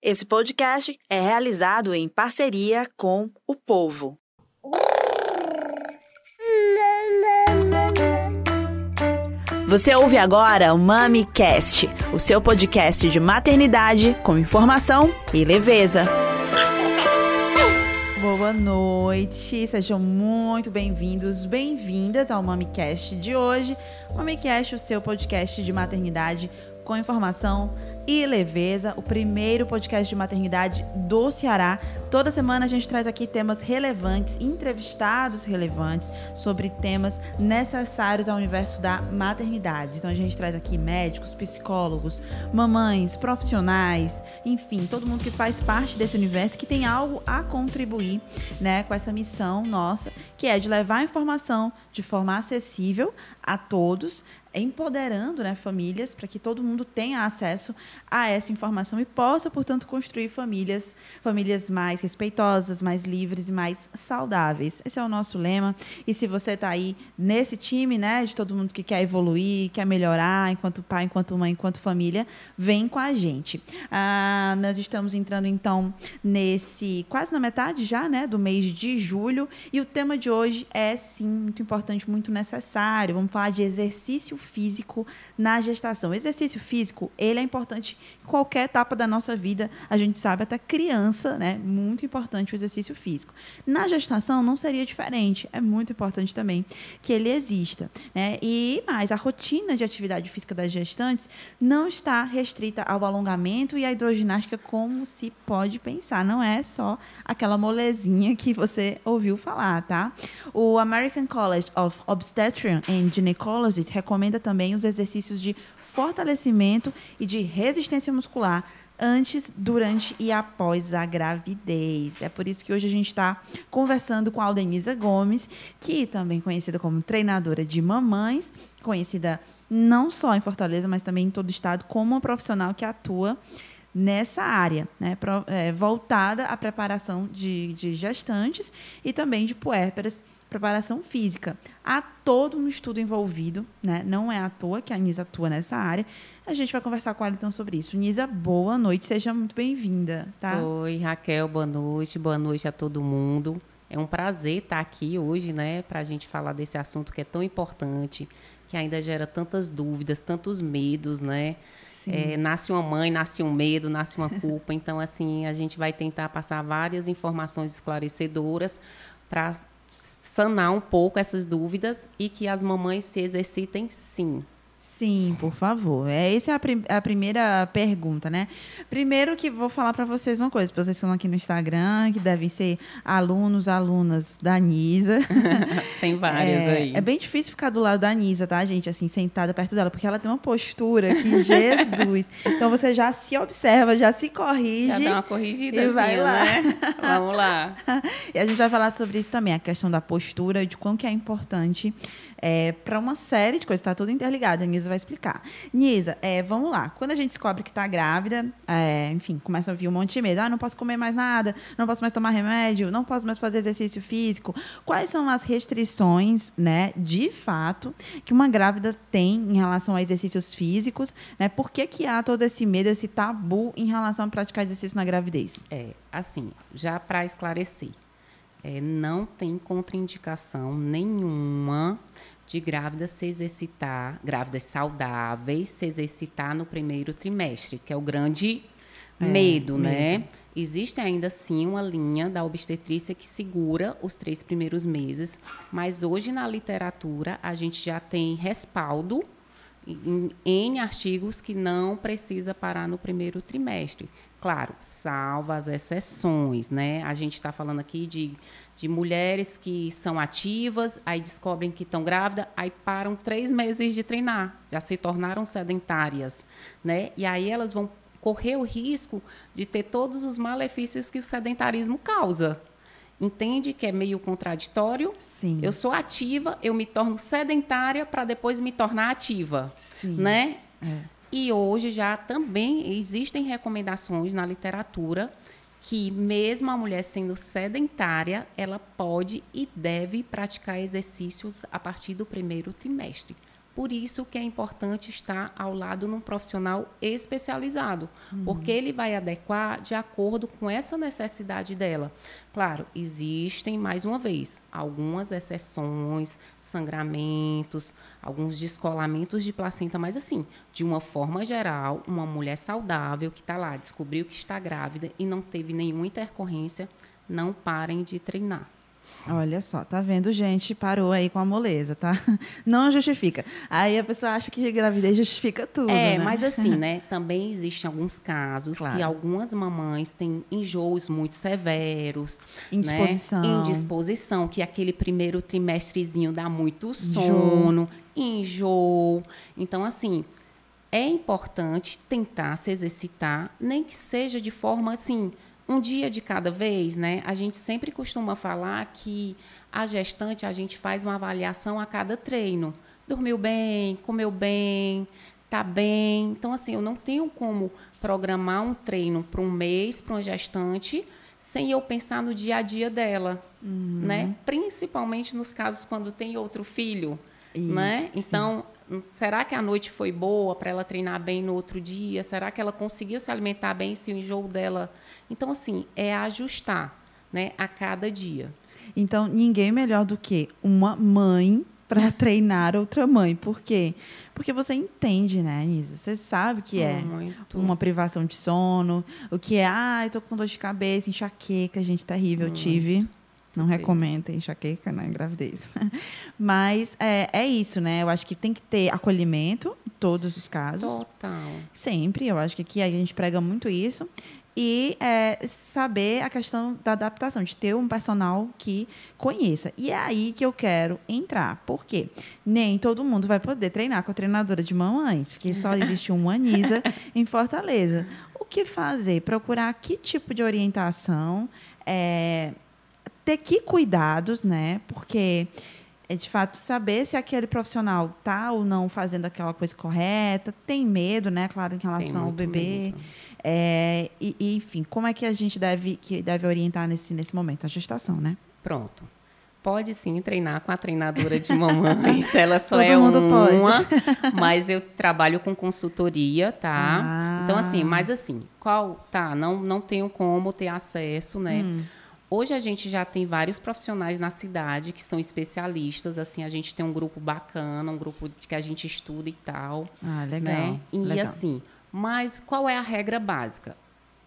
Esse podcast é realizado em parceria com o Povo. Você ouve agora o MamiCast, o seu podcast de maternidade com informação e leveza. Boa noite, sejam muito bem-vindos, bem-vindas ao MamiCast de hoje. MamiCast, o seu podcast de maternidade com informação e leveza, o primeiro podcast de maternidade do Ceará. Toda semana a gente traz aqui temas relevantes, entrevistados relevantes sobre temas necessários ao universo da maternidade. Então a gente traz aqui médicos, psicólogos, mamães, profissionais, enfim, todo mundo que faz parte desse universo que tem algo a contribuir, né, com essa missão nossa, que é de levar a informação de forma acessível a todos, empoderando né, famílias para que todo mundo tenha acesso a essa informação e possa, portanto, construir famílias, famílias mais respeitosas, mais livres e mais saudáveis. Esse é o nosso lema. E se você está aí nesse time, né, de todo mundo que quer evoluir, quer melhorar, enquanto pai, enquanto mãe, enquanto família, vem com a gente. Ah, nós estamos entrando então nesse quase na metade já, né, do mês de julho e o tema de hoje é sim muito importante, muito necessário. Vamos falar de exercício físico na gestação. Exercício físico, ele é importante em qualquer etapa da nossa vida. A gente sabe até criança, né? Muito importante o exercício físico. Na gestação não seria diferente. É muito importante também que ele exista, né? E mais, a rotina de atividade física das gestantes não está restrita ao alongamento e à hidroginástica como se pode pensar. Não é só aquela molezinha que você ouviu falar, tá? O American College of Obstetrician and Gynecologists recomenda também os exercícios de fortalecimento e de resistência muscular antes, durante e após a gravidez. É por isso que hoje a gente está conversando com a Aldenisa Gomes, que também conhecida como treinadora de mamães, conhecida não só em Fortaleza, mas também em todo o estado, como uma profissional que atua nessa área, né, é, voltada à preparação de, de gestantes e também de puérperas preparação física. Há todo um estudo envolvido, né? Não é à toa que a Nisa atua nessa área. A gente vai conversar com ela então sobre isso. Nisa, boa noite, seja muito bem-vinda, tá? Oi, Raquel, boa noite, boa noite a todo mundo. É um prazer estar aqui hoje, né, para a gente falar desse assunto que é tão importante, que ainda gera tantas dúvidas, tantos medos, né? É, nasce uma mãe, nasce um medo, nasce uma culpa. Então, assim, a gente vai tentar passar várias informações esclarecedoras para sanar um pouco essas dúvidas e que as mamães se exercitem sim. Sim, por favor. É, essa é a, prim a primeira pergunta, né? Primeiro que vou falar para vocês uma coisa, vocês estão aqui no Instagram, que devem ser alunos, alunas da Nisa. tem várias é, aí. É bem difícil ficar do lado da Nisa, tá, gente? Assim, sentada perto dela, porque ela tem uma postura que, Jesus. Então você já se observa, já se corrige. Já dá uma corrigida, e vai lá. né? Vamos lá. e a gente vai falar sobre isso também, a questão da postura, de quão que é importante é, para uma série de coisas, está tudo interligado. A Nisa vai explicar. Nisa, é, vamos lá. Quando a gente descobre que está grávida, é, enfim, começa a vir um monte de medo. Ah, não posso comer mais nada, não posso mais tomar remédio, não posso mais fazer exercício físico. Quais são as restrições, né, de fato, que uma grávida tem em relação a exercícios físicos? Né? Por que, que há todo esse medo, esse tabu em relação a praticar exercício na gravidez? É, assim, já para esclarecer. É, não tem contraindicação nenhuma de grávidas se exercitar, grávidas saudáveis, se exercitar no primeiro trimestre, que é o grande é, medo, né? Medo. Existe ainda sim uma linha da obstetrícia que segura os três primeiros meses, mas hoje na literatura a gente já tem respaldo em, em artigos que não precisa parar no primeiro trimestre. Claro, salva as exceções, né? A gente está falando aqui de, de mulheres que são ativas, aí descobrem que estão grávidas, aí param três meses de treinar, já se tornaram sedentárias, né? E aí elas vão correr o risco de ter todos os malefícios que o sedentarismo causa. Entende que é meio contraditório? Sim. Eu sou ativa, eu me torno sedentária para depois me tornar ativa, Sim. né? É. E hoje já também existem recomendações na literatura que mesmo a mulher sendo sedentária, ela pode e deve praticar exercícios a partir do primeiro trimestre. Por isso que é importante estar ao lado de um profissional especializado, uhum. porque ele vai adequar de acordo com essa necessidade dela. Claro, existem, mais uma vez, algumas exceções, sangramentos, alguns descolamentos de placenta, mas assim, de uma forma geral, uma mulher saudável que está lá, descobriu que está grávida e não teve nenhuma intercorrência, não parem de treinar. Olha só, tá vendo, gente? Parou aí com a moleza, tá? Não justifica. Aí a pessoa acha que gravidez justifica tudo. É, né? mas assim, né? Também existem alguns casos claro. que algumas mamães têm enjoos muito severos. Indisposição. Né? Indisposição, que aquele primeiro trimestrezinho dá muito sono, enjoo. Então, assim, é importante tentar se exercitar, nem que seja de forma assim um dia de cada vez, né? A gente sempre costuma falar que a gestante a gente faz uma avaliação a cada treino. Dormiu bem, comeu bem, tá bem. Então assim, eu não tenho como programar um treino para um mês para uma gestante sem eu pensar no dia a dia dela, uhum. né? Principalmente nos casos quando tem outro filho, né? Então, será que a noite foi boa para ela treinar bem no outro dia? Será que ela conseguiu se alimentar bem se o enjoo dela então, assim, é ajustar né, a cada dia. Então, ninguém melhor do que uma mãe para treinar outra mãe. Por quê? Porque você entende, né, Nisa? Você sabe que é Muito. uma privação de sono, o que é, ah, eu tô com dor de cabeça, enxaqueca, gente, terrível, eu tive. Não recomendo enxaqueca na gravidez. Mas é, é isso, né? Eu acho que tem que ter acolhimento em todos os casos. Total. Sempre. Eu acho que aqui a gente prega muito isso e é, saber a questão da adaptação, de ter um personal que conheça. E é aí que eu quero entrar. Por quê? Nem todo mundo vai poder treinar com a treinadora de mamães, porque só existe uma Anisa em Fortaleza. O que fazer? Procurar que tipo de orientação, é, ter que cuidados, né? Porque é de fato saber se aquele profissional está ou não fazendo aquela coisa correta, tem medo, né? Claro, em relação ao bebê. Medo. É, e, e, enfim, como é que a gente deve, que deve orientar nesse, nesse momento? A gestação, né? Pronto. Pode sim treinar com a treinadora de mamães, ela só Todo é mundo uma, pode. mas eu trabalho com consultoria, tá? Ah. Então assim, mas assim, qual tá? Não não tenho como ter acesso, né? Hum. Hoje a gente já tem vários profissionais na cidade que são especialistas, assim, a gente tem um grupo bacana, um grupo que a gente estuda e tal. Ah, legal. Né? E legal. assim, mas qual é a regra básica?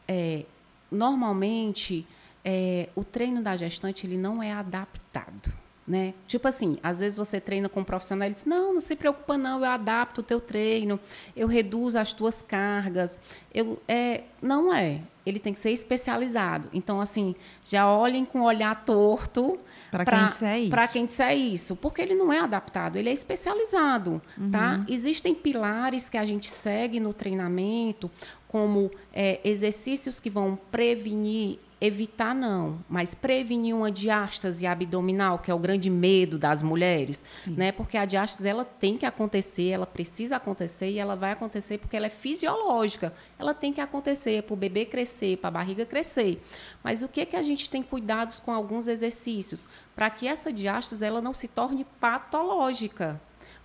É, normalmente, é, o treino da gestante ele não é adaptado. Né? Tipo assim, às vezes você treina com um profissional e diz, não, não se preocupa não, eu adapto o teu treino, eu reduzo as tuas cargas. Eu, é, não é, ele tem que ser especializado. Então, assim, já olhem com o olhar torto para quem disser isso. Para quem disser isso. Porque ele não é adaptado, ele é especializado. Tá? Uhum. Tá? Existem pilares que a gente segue no treinamento, como é, exercícios que vão prevenir evitar não, mas prevenir uma diástase abdominal, que é o grande medo das mulheres, Sim. né? Porque a diástase ela tem que acontecer, ela precisa acontecer e ela vai acontecer porque ela é fisiológica. Ela tem que acontecer para o bebê crescer, para a barriga crescer. Mas o que que a gente tem cuidados com alguns exercícios para que essa diástase ela não se torne patológica?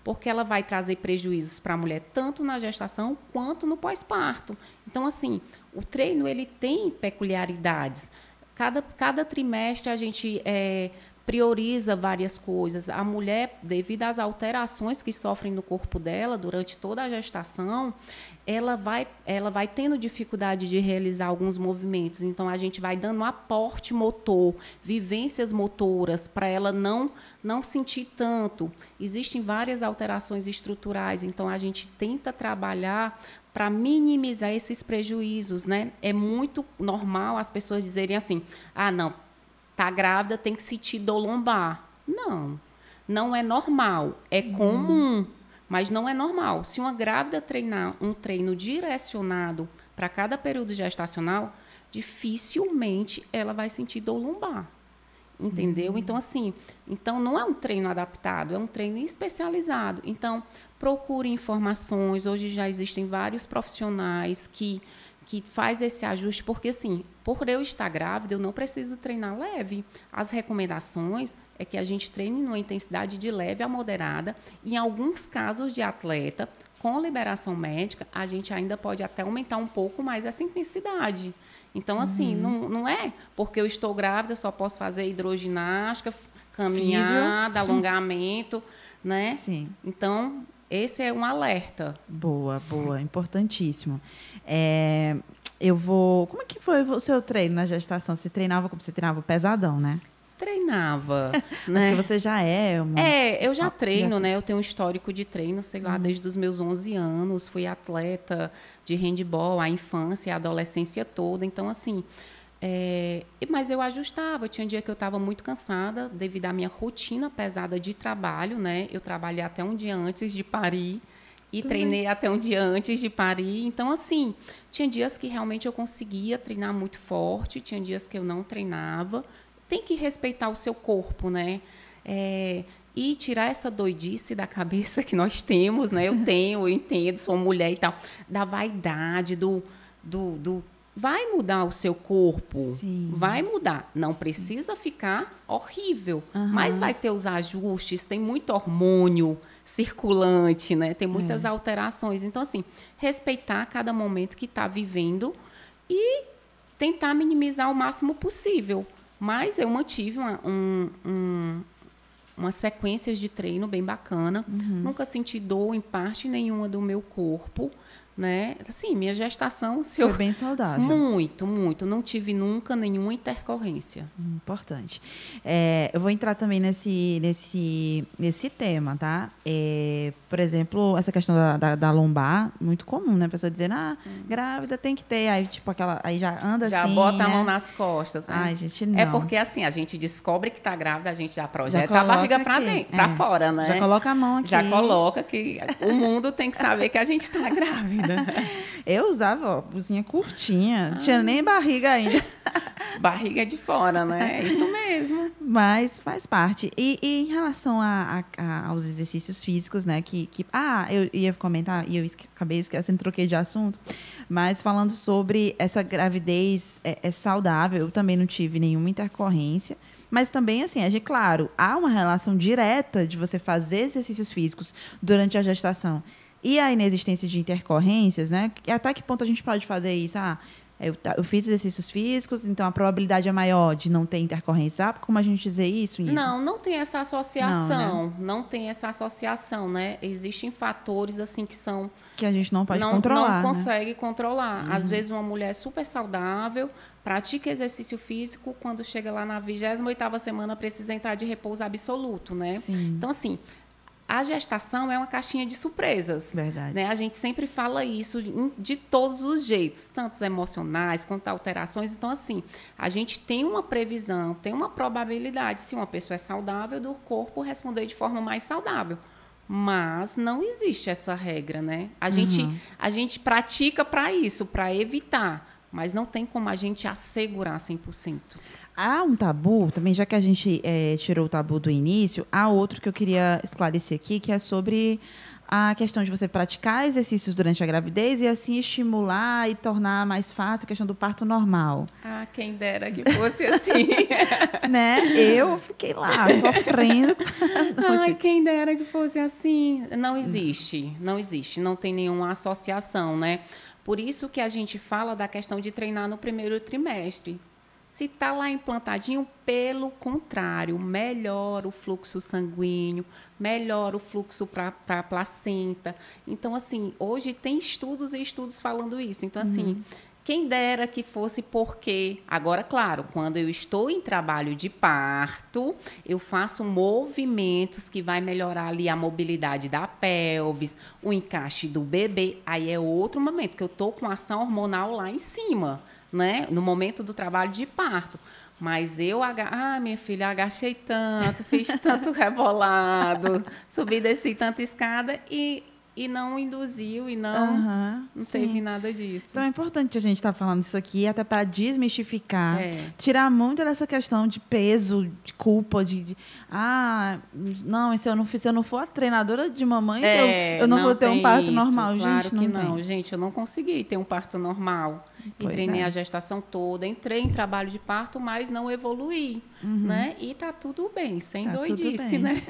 porque ela vai trazer prejuízos para a mulher tanto na gestação quanto no pós-parto. Então, assim, o treino ele tem peculiaridades. Cada, cada trimestre a gente é, prioriza várias coisas. A mulher, devido às alterações que sofrem no corpo dela durante toda a gestação, ela vai, ela vai tendo dificuldade de realizar alguns movimentos. Então, a gente vai dando um aporte motor, vivências motoras, para ela não, não sentir tanto. Existem várias alterações estruturais, então, a gente tenta trabalhar para minimizar esses prejuízos. Né? É muito normal as pessoas dizerem assim: ah, não, tá grávida, tem que sentir dor lombar. Não, não é normal, é uhum. comum mas não é normal. Se uma grávida treinar um treino direcionado para cada período gestacional, dificilmente ela vai sentir dor lombar. Entendeu? Uhum. Então, assim, então não é um treino adaptado, é um treino especializado. Então, procure informações. Hoje já existem vários profissionais que que faz esse ajuste, porque assim, por eu estar grávida, eu não preciso treinar leve. As recomendações é que a gente treine numa intensidade de leve a moderada. Em alguns casos de atleta, com liberação médica, a gente ainda pode até aumentar um pouco mais essa intensidade. Então, assim, uhum. não, não é porque eu estou grávida, eu só posso fazer hidroginástica, caminhada, alongamento, né? Sim. Então, esse é um alerta. Boa, boa, importantíssimo. É, eu vou. Como é que foi o seu treino na gestação? Você treinava como você treinava pesadão, né? Treinava. né? Mas que você já é uma... É, eu já treino, né? Eu tenho um histórico de treino, sei lá, uhum. desde os meus 11 anos. Fui atleta de handball, a infância, a adolescência toda. Então, assim, é, mas eu ajustava. Tinha um dia que eu estava muito cansada devido à minha rotina pesada de trabalho, né? Eu trabalhei até um dia antes de parir e Também. treinei até um dia antes de parir. Então, assim, tinha dias que realmente eu conseguia treinar muito forte, tinha dias que eu não treinava. Tem que respeitar o seu corpo, né? É, e tirar essa doidice da cabeça que nós temos, né? Eu tenho, eu entendo, sou mulher e tal, da vaidade, do, do, do vai mudar o seu corpo. Sim. Vai mudar. Não precisa Sim. ficar horrível, uhum. mas vai ter os ajustes, tem muito hormônio circulante, né? Tem muitas é. alterações. Então, assim, respeitar cada momento que está vivendo e tentar minimizar o máximo possível. Mas eu mantive uma, um, um, uma sequência de treino bem bacana. Uhum. Nunca senti dor em parte nenhuma do meu corpo né? Assim, minha gestação se foi eu... bem saudável. Muito, muito. Não tive nunca nenhuma intercorrência. Importante. É, eu vou entrar também nesse, nesse, nesse tema, tá? É, por exemplo, essa questão da, da, da, lombar, muito comum, né? A pessoa dizendo, ah, hum. grávida tem que ter, aí tipo aquela, aí já anda já assim, Já bota né? a mão nas costas. Né? Ai, gente, não. É porque assim, a gente descobre que tá grávida, a gente já projeta já a barriga para dentro, para é. fora, né? Já coloca a mão aqui. Já coloca que o mundo tem que saber que a gente tá grávida. Eu usava ó, blusinha curtinha, não tinha nem barriga ainda. barriga de fora, né? É isso mesmo. Mas faz parte. E, e em relação a, a, aos exercícios físicos, né? Que, que, ah, eu ia comentar e eu acabei esquecendo, troquei de assunto. Mas falando sobre essa gravidez é, é saudável, eu também não tive nenhuma intercorrência. Mas também, assim, é claro, há uma relação direta de você fazer exercícios físicos durante a gestação e a inexistência de intercorrências, né? Até que ponto a gente pode fazer isso? Ah, eu, eu, fiz exercícios físicos, então a probabilidade é maior de não ter intercorrência. Ah, como a gente dizer isso, isso? Não, não tem essa associação. Não, né? não, tem essa associação, né? Existem fatores assim que são que a gente não pode não, controlar. Não né? consegue controlar. Uhum. Às vezes uma mulher super saudável pratica exercício físico, quando chega lá na 28ª semana precisa entrar de repouso absoluto, né? Sim. Então assim, a gestação é uma caixinha de surpresas. Verdade. Né? A gente sempre fala isso de todos os jeitos, tanto emocionais quanto alterações. Então, assim, a gente tem uma previsão, tem uma probabilidade, se uma pessoa é saudável, do corpo responder de forma mais saudável. Mas não existe essa regra, né? A, uhum. gente, a gente pratica para isso, para evitar, mas não tem como a gente assegurar 100%. Há um tabu, também já que a gente é, tirou o tabu do início, há outro que eu queria esclarecer aqui, que é sobre a questão de você praticar exercícios durante a gravidez e assim estimular e tornar mais fácil a questão do parto normal. Ah, quem dera que fosse assim. né? Eu fiquei lá sofrendo. Ai, quem dera que fosse assim. Não existe, não existe, não tem nenhuma associação, né? Por isso que a gente fala da questão de treinar no primeiro trimestre. Se está lá implantadinho, pelo contrário, melhora o fluxo sanguíneo, melhora o fluxo para a placenta. Então, assim, hoje tem estudos e estudos falando isso. Então, assim, uhum. quem dera que fosse porque. Agora, claro, quando eu estou em trabalho de parto, eu faço movimentos que vai melhorar ali a mobilidade da pelvis, o encaixe do bebê. Aí é outro momento que eu estou com ação hormonal lá em cima né? No momento do trabalho de parto. Mas eu, ah, minha filha, agachei tanto, fiz tanto rebolado, subi, desci tanta escada e, e não induziu e não, uhum, não teve nada disso. Então é importante a gente estar tá falando isso aqui, até para desmistificar, é. tirar muito dessa questão de peso, de culpa, de, de ah, não, se eu não, se eu não for a treinadora de mamãe, é, eu, eu, não, não, vou ter um parto isso, normal. Claro gente, não que não, tem. gente, eu não consegui ter um parto normal. E treinei é. a gestação toda. Entrei em trabalho de parto, mas não evoluí, uhum. né? E tá tudo bem, sem tá doidice, né?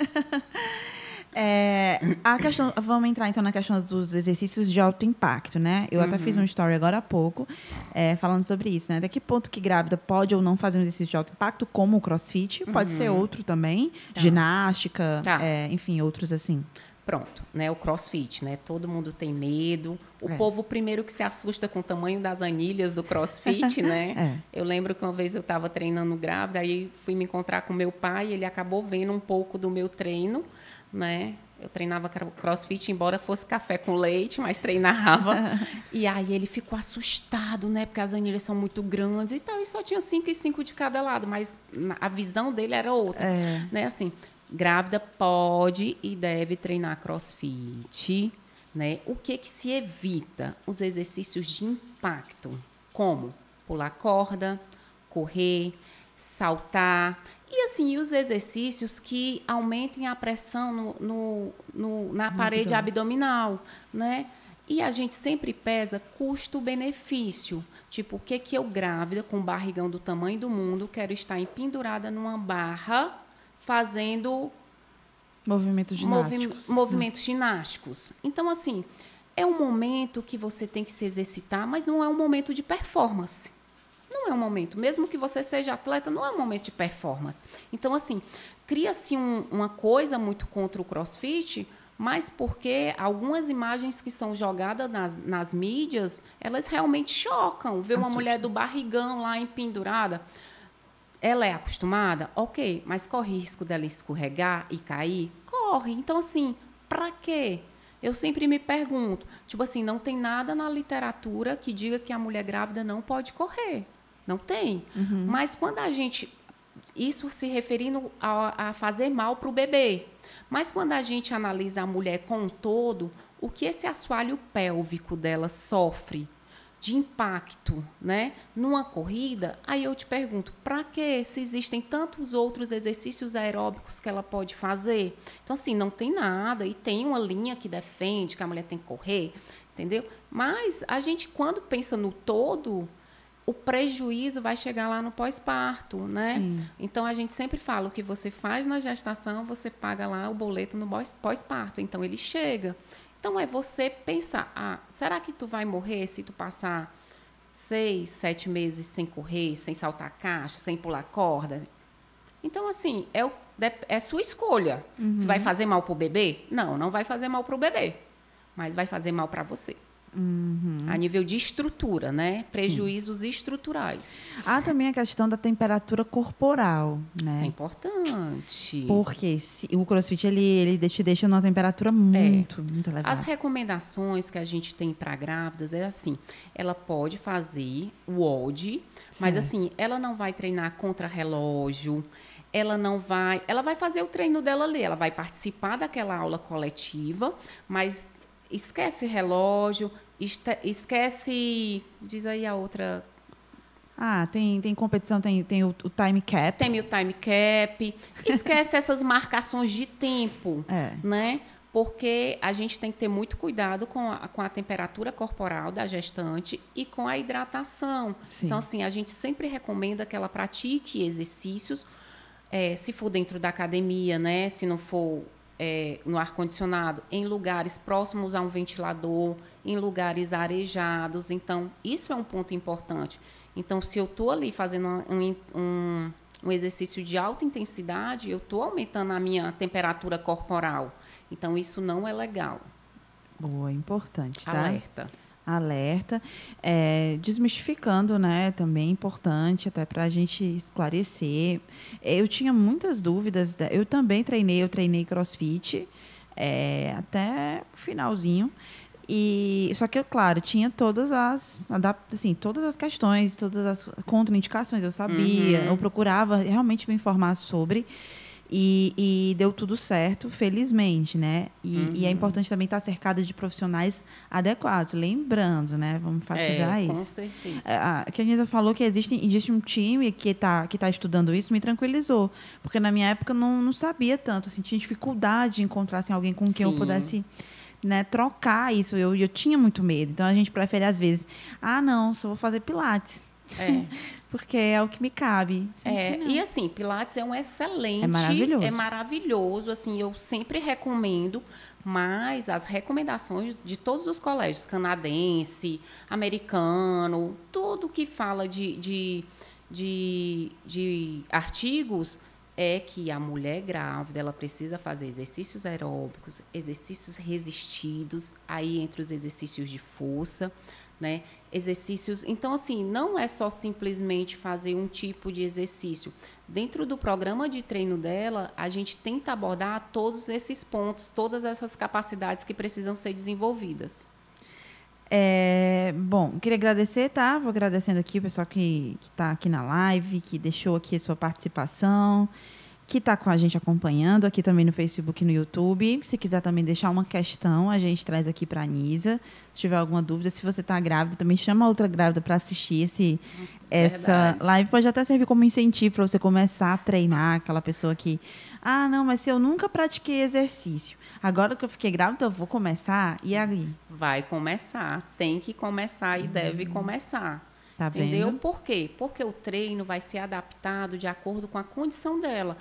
É, a questão, vamos entrar então na questão dos exercícios de alto impacto, né? Eu uhum. até fiz um story agora há pouco é, falando sobre isso, né? Até que ponto que grávida pode ou não fazer um exercício de alto impacto, como o crossfit, uhum. pode ser uhum. outro também, tá. ginástica, tá. É, enfim, outros assim. Pronto, né? O crossfit, né? Todo mundo tem medo. O é. povo primeiro que se assusta com o tamanho das anilhas do crossfit, né? É. Eu lembro que uma vez eu estava treinando grávida, aí fui me encontrar com meu pai, ele acabou vendo um pouco do meu treino né? Eu treinava crossfit, embora fosse café com leite, mas treinava. e aí ele ficou assustado, né? Porque as anilhas são muito grandes e tal. E só tinha cinco e cinco de cada lado, mas a visão dele era outra. É. Né? Assim, grávida pode e deve treinar crossfit. Né? O que, que se evita? Os exercícios de impacto. Como? Pular corda, correr, saltar. E assim, os exercícios que aumentem a pressão no, no, no na parede abdominal, né? E a gente sempre pesa custo-benefício. Tipo, o que que eu grávida com barrigão do tamanho do mundo quero estar empendurada numa barra fazendo movimentos ginásticos. Movi movimentos ginásticos. Então, assim, é um momento que você tem que se exercitar, mas não é um momento de performance não é um momento. Mesmo que você seja atleta, não é um momento de performance. Então, assim, cria-se um, uma coisa muito contra o crossfit, mas porque algumas imagens que são jogadas nas, nas mídias, elas realmente chocam. Ver uma mulher do barrigão lá empendurada. Ela é acostumada? Ok, mas corre risco dela escorregar e cair? Corre. Então, assim, para quê? Eu sempre me pergunto, tipo assim, não tem nada na literatura que diga que a mulher grávida não pode correr. Não tem. Uhum. Mas quando a gente. Isso se referindo a, a fazer mal para o bebê. Mas quando a gente analisa a mulher com um todo, o que esse assoalho pélvico dela sofre de impacto, né, numa corrida, aí eu te pergunto, para que se existem tantos outros exercícios aeróbicos que ela pode fazer? Então assim, não tem nada e tem uma linha que defende que a mulher tem que correr, entendeu? Mas a gente quando pensa no todo, o prejuízo vai chegar lá no pós-parto, né? Sim. Então a gente sempre fala o que você faz na gestação, você paga lá o boleto no pós-parto. Então ele chega. Então é você pensar, ah, será que tu vai morrer se tu passar seis, sete meses sem correr, sem saltar caixa, sem pular corda? Então assim é, o, é sua escolha. Uhum. Vai fazer mal para o bebê? Não, não vai fazer mal para o bebê, mas vai fazer mal para você. Uhum. A nível de estrutura, né? Prejuízos Sim. estruturais. Há também a questão da temperatura corporal, né? Isso é importante. Porque se, o crossfit ele, ele te deixa numa temperatura muito, é. muito elevada. As recomendações que a gente tem para grávidas é assim: ela pode fazer o OD, mas assim, ela não vai treinar contra relógio ela não vai, ela vai fazer o treino dela ali, ela vai participar daquela aula coletiva, mas esquece relógio, esquece. Diz aí a outra. Ah, tem, tem competição, tem, tem o, o time cap. Tem o time cap. Esquece essas marcações de tempo, é. né? Porque a gente tem que ter muito cuidado com a, com a temperatura corporal da gestante e com a hidratação. Sim. Então, assim, a gente sempre recomenda que ela pratique exercícios, é, se for dentro da academia, né? Se não for é, no ar-condicionado, em lugares próximos a um ventilador, em lugares arejados. Então, isso é um ponto importante. Então, se eu estou ali fazendo um, um, um, exercício de alta intensidade, eu estou aumentando a minha temperatura corporal. Então, isso não é legal. Boa, importante, tá? Alerta alerta, é, desmistificando, né? Também importante até para a gente esclarecer. Eu tinha muitas dúvidas. Eu também treinei, eu treinei CrossFit é, até o finalzinho. E só que, claro, tinha todas as, assim, todas as questões, todas as contraindicações. Eu sabia, uhum. eu procurava realmente me informar sobre. E, e, deu tudo certo, felizmente, né? E, uhum. e, é uhum. importante também estar cercado de profissionais adequados. Lembrando, né? Vamos enfatizar é, isso. Com certeza. É, a, que a Nisa falou que existe, existe um time que está que tá estudando isso, me tranquilizou. Porque na minha época eu não, não sabia tanto, assim, tinha dificuldade de encontrar assim, alguém com quem Sim. eu pudesse né, trocar isso. Eu, eu tinha muito medo. Então a gente prefere, às vezes, ah, não, só vou fazer Pilates. É. Porque é o que me cabe. É, e assim, Pilates é um excelente. É maravilhoso. É maravilhoso. Assim, eu sempre recomendo, mas as recomendações de todos os colégios, canadense, americano, tudo que fala de, de, de, de artigos, é que a mulher grávida ela precisa fazer exercícios aeróbicos, exercícios resistidos, aí entre os exercícios de força, né? Exercícios. Então, assim, não é só simplesmente fazer um tipo de exercício. Dentro do programa de treino dela, a gente tenta abordar todos esses pontos, todas essas capacidades que precisam ser desenvolvidas. É, bom, queria agradecer, tá? Vou agradecendo aqui o pessoal que está aqui na live, que deixou aqui a sua participação, que está com a gente acompanhando aqui também no Facebook e no YouTube. Se quiser também deixar uma questão, a gente traz aqui para a Nisa. Se tiver alguma dúvida, se você está grávida, também chama a outra grávida para assistir esse, essa Verdade. live. Pode até servir como incentivo para você começar a treinar aquela pessoa que, ah, não, mas se eu nunca pratiquei exercício, agora que eu fiquei grávida, eu vou começar. E aí? Vai começar, tem que começar e deve começar. Tá vendo? Entendeu? Por quê? Porque o treino vai ser adaptado de acordo com a condição dela.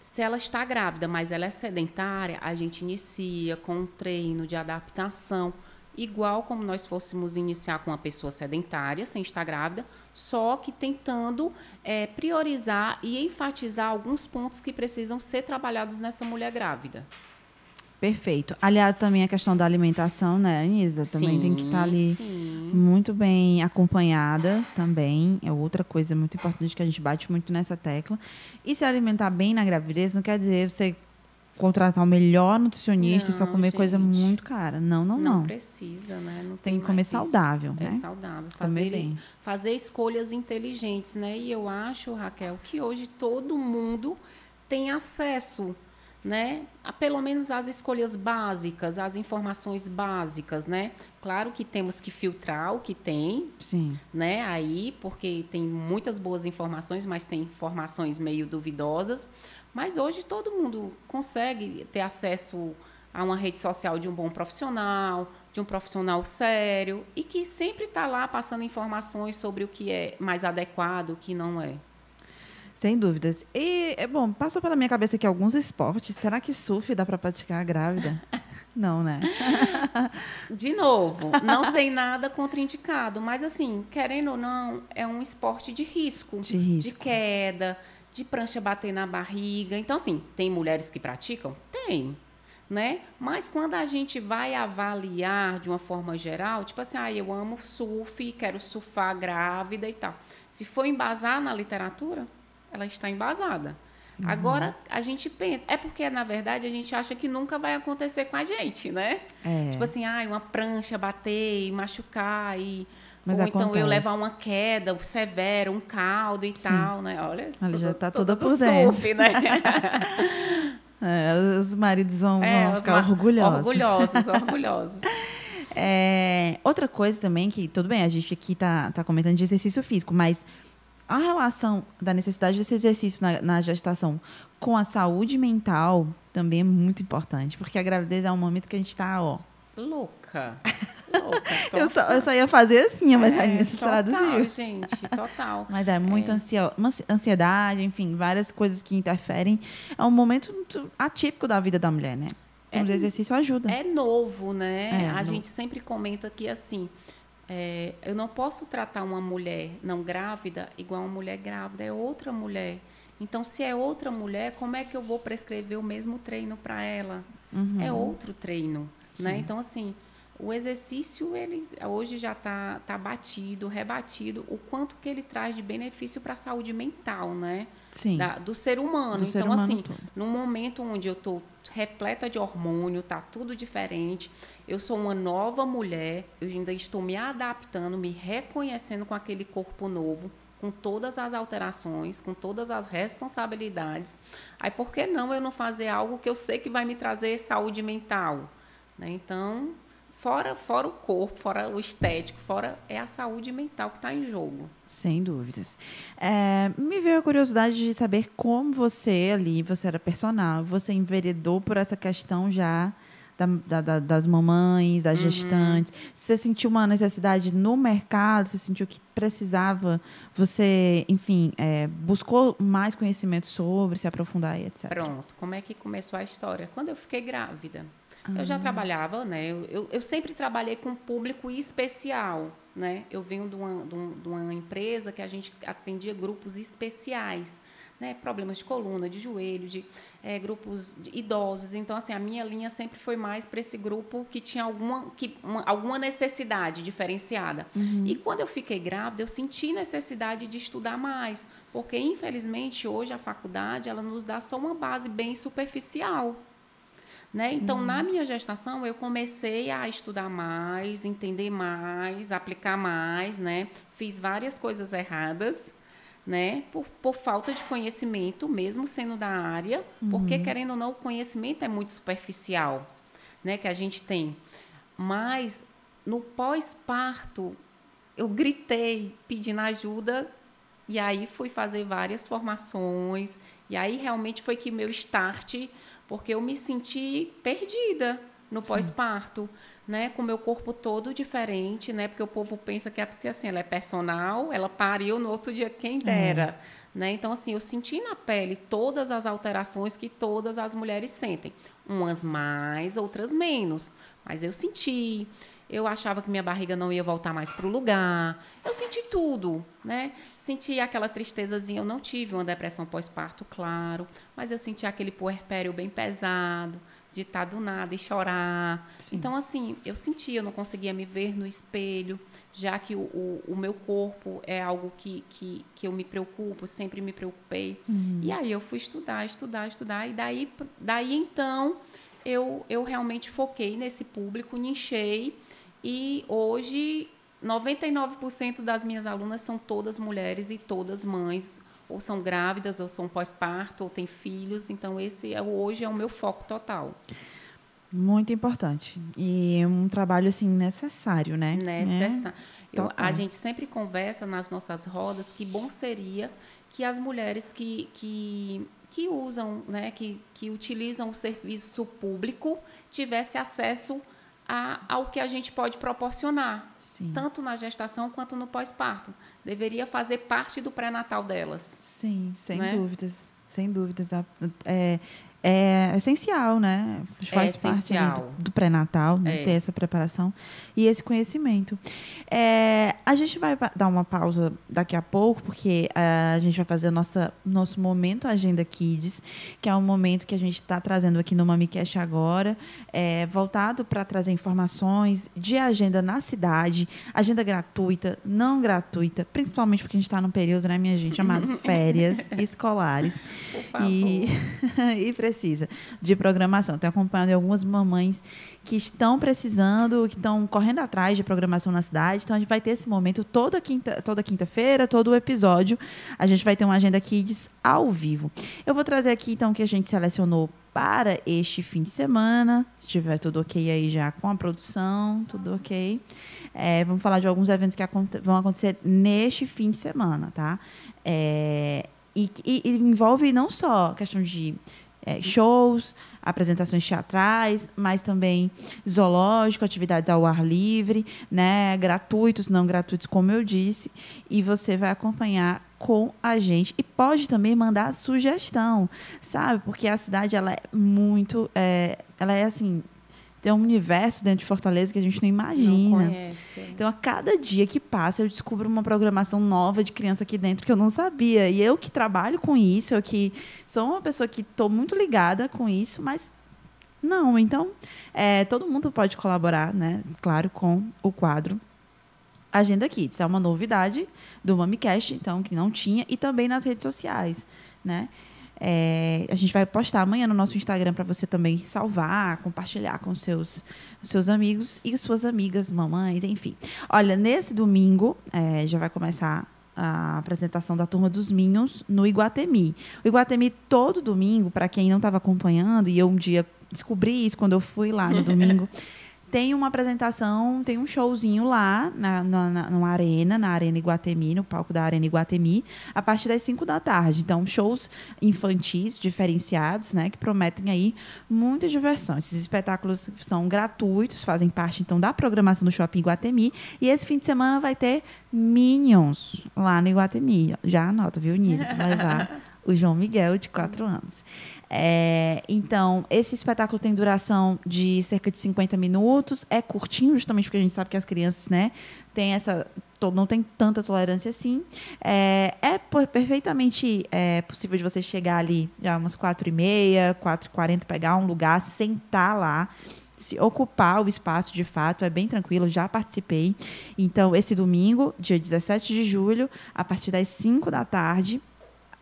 Se ela está grávida, mas ela é sedentária, a gente inicia com um treino de adaptação, igual como nós fôssemos iniciar com uma pessoa sedentária, sem estar grávida, só que tentando eh, priorizar e enfatizar alguns pontos que precisam ser trabalhados nessa mulher grávida. Perfeito. Aliado também a questão da alimentação, né, Anisa? Também tem que estar ali Sim. muito bem acompanhada também. É outra coisa muito importante que a gente bate muito nessa tecla. E se alimentar bem na gravidez não quer dizer você contratar o melhor nutricionista e só Não, comer coisa gente. muito cara. Não, não, Não, não. precisa, né? Não Você tem que comer saudável, É né? saudável. Fazer, bem. fazer escolhas inteligentes, né? E eu acho, Raquel, que hoje todo mundo tem acesso, né? A pelo menos as escolhas básicas, as informações básicas, né? Claro que temos que filtrar o que tem, Sim. né? Aí, porque tem muitas boas informações, mas tem informações meio duvidosas. Mas hoje todo mundo consegue ter acesso a uma rede social de um bom profissional, de um profissional sério e que sempre está lá passando informações sobre o que é mais adequado, o que não é. Sem dúvidas. E, é bom, passou pela minha cabeça aqui alguns esportes. Será que surf dá para praticar grávida? Não, né? De novo, não tem nada contraindicado, mas assim, querendo ou não, é um esporte de risco, De risco. de queda, de prancha bater na barriga. Então, assim, tem mulheres que praticam? Tem. Né? Mas quando a gente vai avaliar de uma forma geral, tipo assim, ah, eu amo surf, quero surfar grávida e tal. Se for embasar na literatura, ela está embasada. Uhum. Agora, a gente pensa. É porque, na verdade, a gente acha que nunca vai acontecer com a gente, né? É. Tipo assim, ah, uma prancha bater e machucar e Mas ou então eu levar uma queda severa, um caldo e tal, né? Olha, Ela já tá toda por dentro. surf, né? É, os maridos vão, É, vão ficar orgulhosos. Orgulhosos, orgulhosos. É, outra coisa também que, tudo bem, a gente aqui tá, tá comentando de exercício físico, mas a relação da necessidade desse exercício na, na gestação com a saúde mental também é muito importante, porque a gravidez é um momento que a gente tá, ó. Louca. Louca. Eu só, eu só ia fazer assim, mas É, Agnès total, traduziu. gente, total. Mas é muita ansio- uma ansi- ansiedade, enfim, várias coisas que interferem. É um momento muito atípico da vida da mulher, né? Então, É- o exercício ajuda. É novo, né? É, a novo. gente sempre comenta que assim, é, eu não posso tratar uma mulher não grávida igual uma mulher grávida, é outra mulher. Então, se é outra mulher, como é que eu vou prescrever o mesmo treino para ela? É outro treino, né? Sim. Então, assim, o exercício ele hoje já está tá batido, rebatido, o quanto que ele traz de benefício para a saúde mental, né? Sim. da- do ser humano. Do então, ser humano assim, todo. num momento onde eu estou repleta de hormônio, tá tudo diferente, eu sou uma nova mulher, eu ainda estou me adaptando, me reconhecendo com aquele corpo novo, com todas as alterações, com todas as responsabilidades. Aí, por que não eu não fazer algo que eu sei que vai me trazer saúde mental? Né? Então, fora, fora o corpo, fora o estético, fora é a saúde mental que está em jogo. Sem dúvidas. É, me veio a curiosidade de saber como você ali, você era personal, você enveredou por essa questão já da, da, das mamães, das uhum. gestantes? Você sentiu uma necessidade no mercado? Você sentiu que precisava? Você, enfim, é, buscou mais conhecimento sobre, se aprofundar e etc. Pronto. Como é que começou a história? Quando eu fiquei grávida. Eu já ah. trabalhava, né? Eu, eu, eu, sempre trabalhei com público especial, né? Eu venho de uma, de uma empresa que a gente atendia grupos especiais né, problemas de coluna, de joelho, de é, grupos de idosos. Então, assim, a minha linha sempre foi mais para esse grupo que tinha alguma, que, uma, alguma necessidade diferenciada. Uhum. E quando eu fiquei grávida, eu senti necessidade de estudar mais, porque, infelizmente, hoje a faculdade ela nos dá só uma base bem superficial. Né? Então, uhum. na minha gestação, eu comecei a estudar mais, entender mais, aplicar mais, né? Fiz várias coisas erradas, né? Por, por falta de conhecimento, mesmo sendo da área, uhum. porque querendo ou não, o conhecimento é muito superficial, né? Que a gente tem. Mas no pós-parto, eu gritei pedindo ajuda e aí fui fazer várias formações e aí realmente foi que meu start, porque eu me senti perdida no pós-parto né, com o meu corpo todo diferente, né, porque o povo pensa que é porque assim, ela é personal, ela pariu no outro dia quem dera, uhum. né? Então assim, eu senti na pele todas as alterações que todas as mulheres sentem, umas mais, outras menos, mas eu senti. Eu achava que minha barriga não ia voltar mais para o lugar. Eu senti tudo, né? Senti aquela tristezazinha. Eu não tive uma depressão pós-parto, claro, mas eu senti aquele puerpério bem pesado de estar do nada e chorar. Sim. Então, assim, eu sentia, eu não conseguia me ver no espelho, já que o, o, o meu corpo é algo que, que, que eu me preocupo, sempre me preocupei. Uhum. E aí eu fui estudar, estudar, estudar, e daí, daí então eu, eu realmente foquei nesse público, nichei, e hoje 99% das minhas alunas são todas mulheres e todas mães ou são grávidas, ou são pós-parto, ou têm filhos. Então, esse é, hoje é o meu foco total. Muito importante. E é um trabalho, assim, necessário, né? Necessário. É. a gente sempre conversa nas nossas rodas que bom seria que as mulheres que, que, que usam, né, que, que utilizam o serviço público tivessem acesso a, ao que a gente pode proporcionar, Sim. tanto na gestação quanto no pós-parto. Deveria fazer parte do pré-natal delas. Sim, sem né? dúvidas. Sem dúvidas. É, é essencial, né? Faz é parte do, do pré-natal, né? é. ter essa preparação e esse conhecimento. É, a gente vai dar uma pausa daqui a pouco, porque uh, a gente vai fazer o nossa, nosso momento Agenda Kids, que é um momento que a gente está trazendo aqui no MamiCast agora, é, voltado para trazer informações de agenda na cidade, agenda gratuita, não gratuita, principalmente porque a gente está num período, né, minha gente, chamado férias escolares. Por favor. E, e precisa de programação. Tenho acompanhado algumas mamães que estão precisando, que estão correndo atrás de programação na cidade. Então a gente vai ter esse momento toda quinta, toda quinta-feira, todo o episódio. A gente vai ter uma agenda Kids ao vivo. Eu vou trazer aqui então o que a gente selecionou para este fim de semana. Se tiver tudo ok aí já com a produção, tudo ok. É, vamos falar de alguns eventos que vão acontecer neste fim de semana, tá? É, e, e, e envolve não só questão de é, shows, apresentações teatrais, mas também zoológico, atividades ao ar livre, né, gratuitos, não gratuitos, como eu disse, e você vai acompanhar com a gente. E pode também mandar sugestão, sabe? Porque a cidade ela é muito, é, ela é assim tem um universo dentro de Fortaleza que a gente não imagina. Não então, a cada dia que passa, eu descubro uma programação nova de criança aqui dentro que eu não sabia. E eu que trabalho com isso, eu que sou uma pessoa que estou muito ligada com isso, mas não. Então, é, todo mundo pode colaborar, né? Claro, com o quadro Agenda Kids. É uma novidade do MamiCast, então, que não tinha, e também nas redes sociais, né? É, a gente vai postar amanhã no nosso Instagram para você também salvar, compartilhar com seus, seus amigos e suas amigas, mamães, enfim. Olha, nesse domingo é, já vai começar a apresentação da turma dos Minhos no Iguatemi. O Iguatemi todo domingo, para quem não estava acompanhando, e eu um dia descobri isso quando eu fui lá no domingo. tem uma apresentação, tem um showzinho lá na, na, na, na arena, na Arena Iguatemi, no palco da Arena Iguatemi, a partir das 5 da tarde. Então, shows infantis diferenciados, né, que prometem aí muita diversão. Esses espetáculos são gratuitos, fazem parte então da programação do Shopping Iguatemi, e esse fim de semana vai ter Minions lá no Iguatemi. Já anota, viu, Nisa, para levar o João Miguel, de 4 anos. É, então, esse espetáculo tem duração de cerca de 50 minutos, é curtinho, justamente porque a gente sabe que as crianças, né, essa não tem tanta tolerância assim. É, é perfeitamente é, possível de você chegar ali já umas quatro e meia, quatro e quarenta, pegar um lugar, sentar lá, se ocupar o espaço de fato, é bem tranquilo, já participei. Então, esse domingo, dia 17 de julho, a partir das 5 da tarde,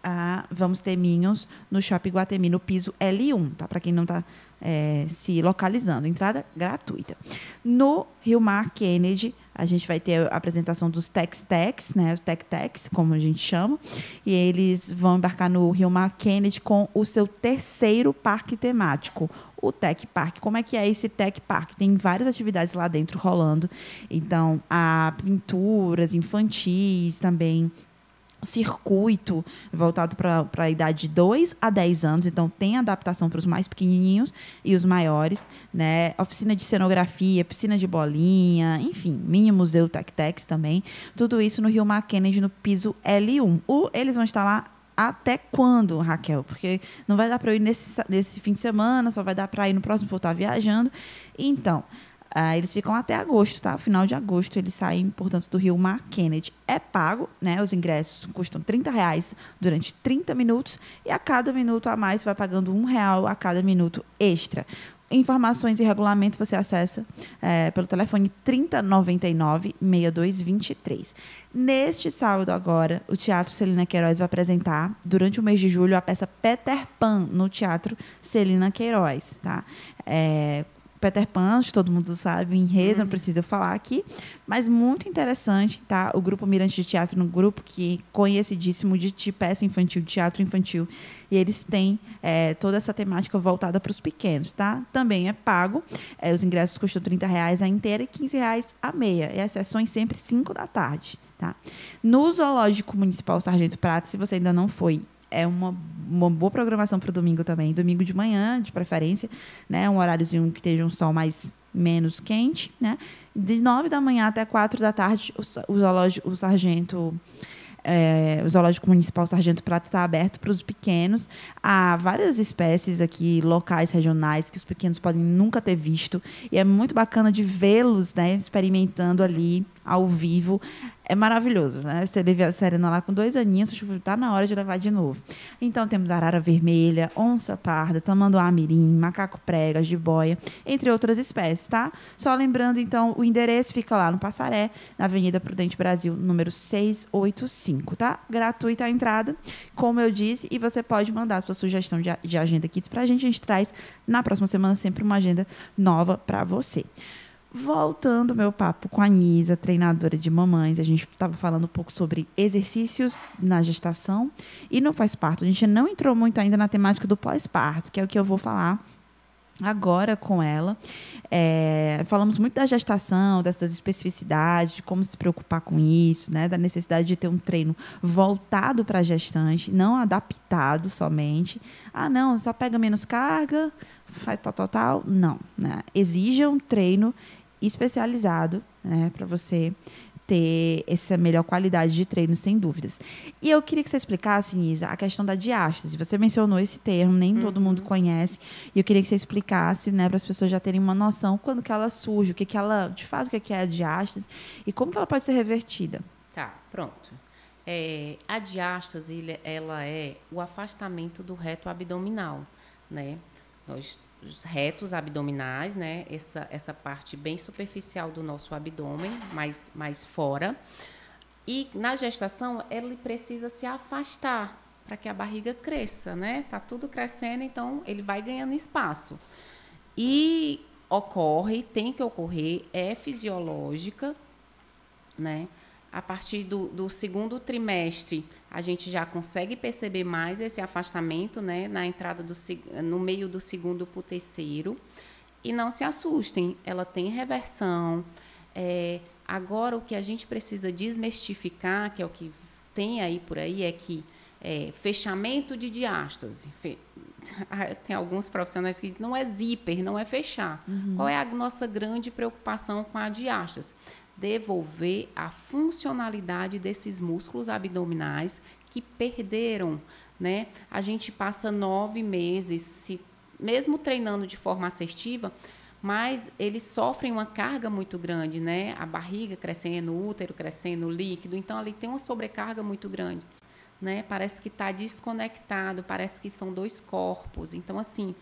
ah, vamos ter Minions no Shopping Guatemi, no piso L1, tá? Para quem não está é, se localizando. Entrada gratuita. No Rio Mar Kennedy, a gente vai ter a apresentação dos Tex Tex, né? Tech Tex, como a gente chama. E eles vão embarcar no Rio Mar Kennedy com o seu terceiro parque temático, o Tech Park. Como é que é esse Tech Park? Tem várias atividades lá dentro rolando. Então, há pinturas infantis também, circuito voltado para a idade de 2 a 10 anos, então tem adaptação para os mais pequenininhos e os maiores, né? Oficina de cenografia, piscina de bolinha, enfim, mini museu Tech-Tex também. Tudo isso no Rio Kennedy, no piso L1. O, eles vão estar lá até quando, Raquel? Porque não vai dar para eu ir nesse, nesse fim de semana, só vai dar para ir no próximo, vou estar viajando. Então, Uh, eles ficam até agosto, tá? Final de agosto eles saem, portanto, do Rio Mar Kennedy. É pago, né? Os ingressos custam 30 reais durante 30 minutos e a cada minuto a mais vai pagando um real a cada minuto extra. Informações e regulamento você acessa é, pelo telefone 3099-6223. Neste sábado agora, o Teatro Celina Queiroz vai apresentar, durante o mês de julho, a peça Peter Pan no Teatro Celina Queiroz. Tá? É, Peter Pan, todo mundo sabe, enredo, não uhum. precisa falar aqui, mas muito interessante, tá? O grupo Mirante de Teatro, um grupo que conhecidíssimo de, de peça infantil, de teatro infantil, e eles têm é, toda essa temática voltada para os pequenos, tá? Também é pago, é, os ingressos custam 30 reais a inteira e 15 reais a meia, e as sessões sempre 5 da tarde, tá? No Zoológico Municipal Sargento Prata, se você ainda não foi é uma, uma boa programação para o domingo também. Domingo de manhã, de preferência, né? Um horáriozinho que esteja um sol mais menos quente, né? De nove da manhã até quatro da tarde, o, zoológico, o sargento é, o Zoológico Municipal Sargento Prata está aberto para os pequenos. Há várias espécies aqui locais, regionais, que os pequenos podem nunca ter visto. E é muito bacana de vê-los né, experimentando ali ao vivo é maravilhoso, né? Você levei a Serena lá com dois aninhos, está na hora de levar de novo. Então temos arara vermelha, onça parda, tamanduá mirim, macaco prega, jiboia, entre outras espécies, tá? Só lembrando, então, o endereço fica lá no Passaré, na Avenida Prudente Brasil, número 685, tá? Gratuita a entrada, como eu disse, e você pode mandar a sua sugestão de, de agenda kits para a gente. A gente traz na próxima semana sempre uma agenda nova para você. Voltando meu papo com a Nisa, treinadora de mamães, a gente estava falando um pouco sobre exercícios na gestação e no pós-parto. A gente não entrou muito ainda na temática do pós-parto, que é o que eu vou falar agora com ela. É, falamos muito da gestação, dessas especificidades, de como se preocupar com isso, né? da necessidade de ter um treino voltado para a gestante, não adaptado somente. Ah, não, só pega menos carga, faz tal, tal, tal. Não. Né? Exija um treino especializado, né, para você ter essa melhor qualidade de treino, sem dúvidas. E eu queria que você explicasse, Nisa, a questão da diástase. Você mencionou esse termo, nem uhum. todo mundo conhece. E eu queria que você explicasse, né, para as pessoas já terem uma noção quando que ela surge, o que que ela, de fato, o que é a diástase e como que ela pode ser revertida. Tá, pronto. É, a diástase, ela é o afastamento do reto abdominal, né? Nós os retos abdominais, né? Essa, essa parte bem superficial do nosso abdômen, mais, mais fora. E na gestação, ele precisa se afastar para que a barriga cresça, né? Tá tudo crescendo, então ele vai ganhando espaço. E ocorre, tem que ocorrer, é fisiológica, né? A partir do, do, segundo trimestre, a gente já consegue perceber mais esse afastamento, né, na entrada do no meio do segundo para o terceiro. E não se assustem, ela tem reversão. É, agora, o que a gente precisa desmistificar, que é o que tem aí por aí, é que é, fechamento de diástase. Fe... Tem alguns profissionais que dizem não é zíper, não é fechar. Uhum. Qual é a nossa grande preocupação com a diástase? Devolver a funcionalidade desses músculos abdominais que perderam. Né? A gente passa nove meses, se, mesmo treinando de forma assertiva, mas eles sofrem uma carga muito grande, né? A barriga crescendo, o útero crescendo, o líquido, então ali tem uma sobrecarga muito grande, né? Parece que está desconectado, parece que são dois corpos. Então, assim,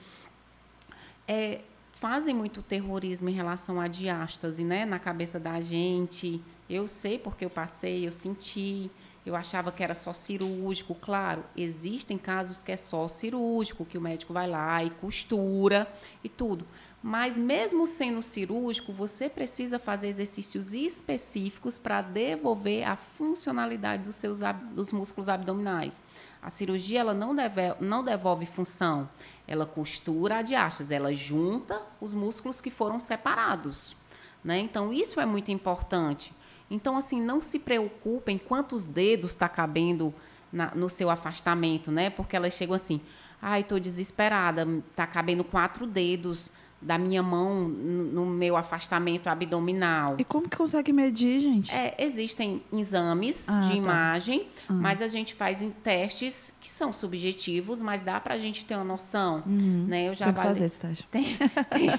é, fazem muito terrorismo em relação à diástase, né? Na cabeça da gente. Eu sei porque eu passei, eu senti. Eu achava que era só cirúrgico. Claro, existem casos que é só cirúrgico, que o médico vai lá e costura e tudo. Mas mesmo sendo cirúrgico, você precisa fazer exercícios específicos para devolver a funcionalidade dos seus dos músculos abdominais. A cirurgia ela não, deve, não devolve função, ela costura a diástase, ela junta os músculos que foram separados. Né? Então, isso é muito importante. Então, assim, não se preocupem quantos dedos está cabendo na, no seu afastamento, né? Porque elas chegam assim, ai, estou desesperada, está cabendo quatro dedos da minha mão no meu afastamento abdominal. E como que consegue medir, gente? É, existem exames ah, de tá. imagem, ah. mas a gente faz em testes que são subjetivos, mas dá para a gente ter uma noção, uhum. né? Eu já Tem que fazer esse teste. Tem, tem,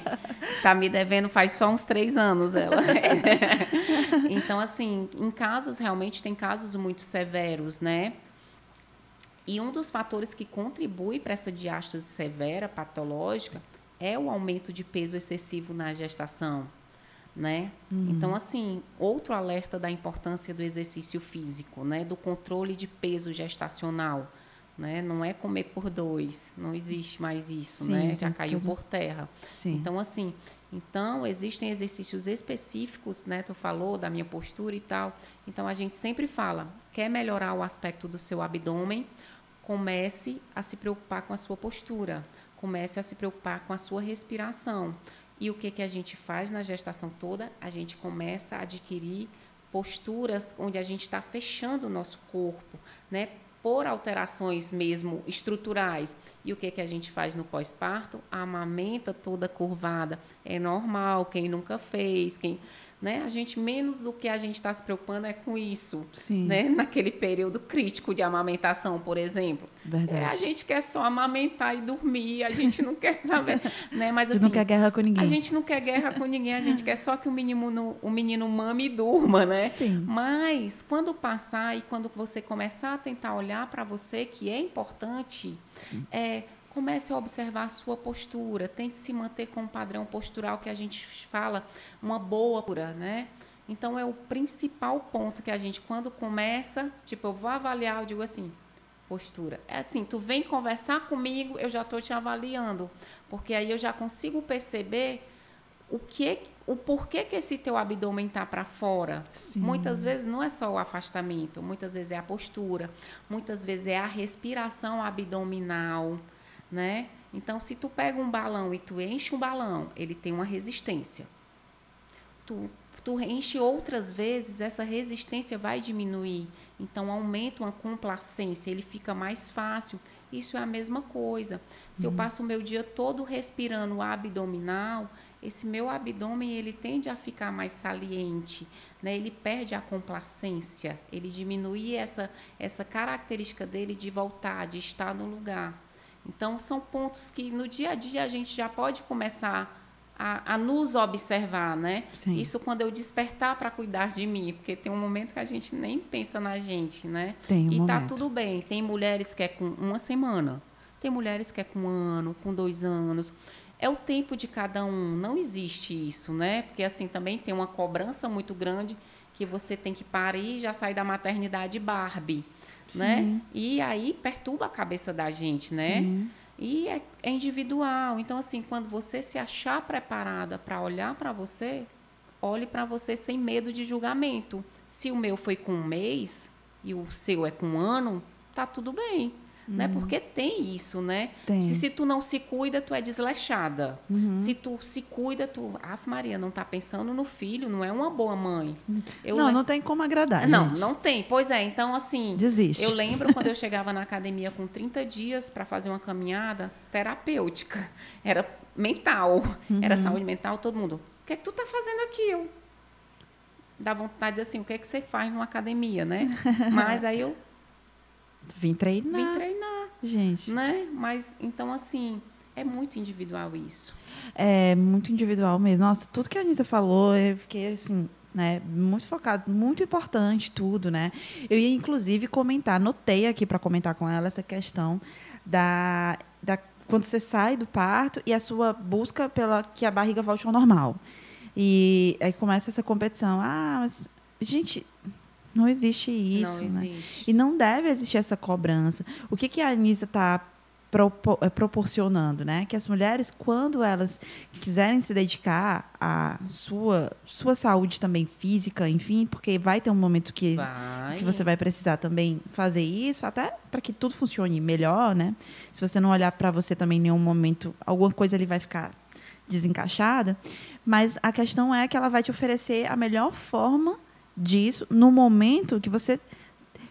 tá me devendo faz só uns três anos ela. então, assim, em casos realmente tem casos muito severos, né? E um dos fatores que contribui para essa diástase severa patológica é o aumento de peso excessivo na gestação, né? Uhum. Então, assim, outro alerta da importância do exercício físico, né? Do controle de peso gestacional, né? Não é comer por dois, não existe mais isso, Sim, né? Já caiu tudo. por terra. Sim. Então, assim, então existem exercícios específicos, né? Tu falou da minha postura e tal. Então, a gente sempre fala, quer melhorar o aspecto do seu abdômen, comece a se preocupar com a sua postura comece a se preocupar com a sua respiração. E o que, que a gente faz na gestação toda? A gente começa a adquirir posturas onde a gente está fechando o nosso corpo, né? Por alterações mesmo estruturais. E o que, que a gente faz no pós-parto? A amamenta toda curvada. É normal, quem nunca fez, quem né? A gente menos do que a gente está se preocupando é com isso, Sim. né? Naquele período crítico de amamentação, por exemplo. Verdade. É, a gente quer só amamentar e dormir, a gente não quer saber, né? Mas assim, não quer guerra com ninguém. A gente não quer guerra com ninguém, a gente quer só que o menino, o menino mame e durma, né? Sim. Mas quando passar e quando você começar a tentar olhar para você, que é importante, Sim. é comece a observar a sua postura, tente se manter com um padrão postural que a gente fala, uma boa pura, né? Então é o principal ponto que a gente quando começa, tipo, eu vou avaliar, eu digo assim, postura. É assim, tu vem conversar comigo, eu já estou te avaliando, porque aí eu já consigo perceber o que o porquê que esse teu abdômen está para fora. Sim. Muitas vezes não é só o afastamento, muitas vezes é a postura, muitas vezes é a respiração abdominal né? Então, se tu pega um balão e tu enche um balão, ele tem uma resistência. Tu, tu enche outras vezes, essa resistência vai diminuir. Então, aumenta uma complacência, ele fica mais fácil. Isso é a mesma coisa. Se uhum. eu passo o meu dia todo respirando abdominal, esse meu abdômen ele tende a ficar mais saliente, né? Ele perde a complacência, ele diminui essa essa característica dele de voltar, de estar no lugar. Então, são pontos que no dia a dia a gente já pode começar a, a nos observar, né? Sim. Isso quando eu despertar para cuidar de mim, porque tem um momento que a gente nem pensa na gente, né? Tem um e tá momento. tudo bem. Tem mulheres que é com uma semana, tem mulheres que é com um ano, com dois anos. É o tempo de cada um, não existe isso, né? Porque assim também tem uma cobrança muito grande que você tem que parir e já sair da maternidade Barbie né? E aí perturba a cabeça da gente, né? Sim. E é, é individual. Então, assim, quando você se achar preparada para olhar para você, olhe para você sem medo de julgamento. Se o meu foi com um mês e o seu é com um ano, tá tudo bem. Né? Porque tem isso, né? Tem. Se, se tu não se cuida, tu é desleixada. Uhum. Se tu se cuida, tu, Ave Maria, não tá pensando no filho, não é uma boa mãe. Eu não, le- não tem como agradar. não, gente. não tem. Pois é, então assim, Desiste. eu lembro quando eu chegava na academia com 30 dias para fazer uma caminhada terapêutica. Era mental, era Uhum. saúde mental, todo mundo. O que é que tu tá fazendo aqui? Eu dá vontade de dizer assim, o que é que você faz numa academia, né? Mas aí eu Vim treinar, vim treinar, gente. né? Mas então assim, é muito individual isso. É muito individual mesmo. Nossa, tudo que a Anissa falou, eu fiquei assim, né, muito focado, muito importante tudo, né? Eu ia inclusive comentar, anotei aqui para comentar com ela essa questão da, da quando você sai do parto e a sua busca pela que a barriga volte ao normal. E aí começa essa competição. Ah, mas gente, não existe isso, não né? existe. E não deve existir essa cobrança. O que, que a Anissa está proporcionando, né? Que as mulheres, quando elas quiserem se dedicar à sua, sua saúde também física, enfim, porque vai ter um momento que, Vai. que você vai precisar também fazer isso, até para que tudo funcione melhor, né? Se você não olhar para você também em nenhum momento, alguma coisa ali vai ficar desencaixada. Mas a questão é que ela vai te oferecer a melhor forma disso no momento que você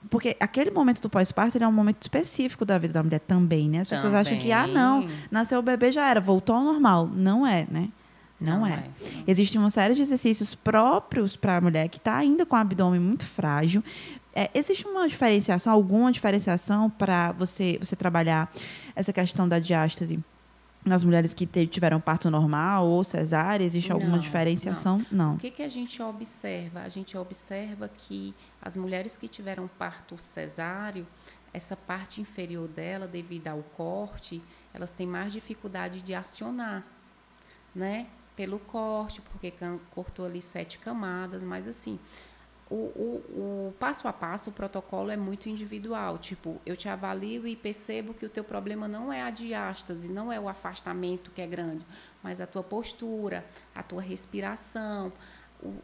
porque aquele momento do pós-parto é um momento específico da vida da mulher também, né? As pessoas acham que, ah, não, Também. nasceu o bebê já era, voltou ao normal. Não é, né? Não, é. Não. Existe uma série de exercícios próprios para a mulher que está ainda com o abdômen muito frágil. É, existe uma diferenciação, alguma diferenciação para você, você trabalhar essa questão da diástase nas mulheres que tiveram parto normal ou cesárea? Existe alguma Não, diferenciação? Não. O que, que a gente observa? A gente observa que as mulheres que tiveram parto cesáreo, essa parte inferior dela, devido ao corte, elas têm mais dificuldade de acionar, né? Pelo corte, porque cortou ali sete camadas, mas assim, o, o, o passo a passo, o protocolo é muito individual. Tipo, eu te avalio e percebo que o teu problema não é a diástase, não é o afastamento que é grande, mas a tua postura, a tua respiração,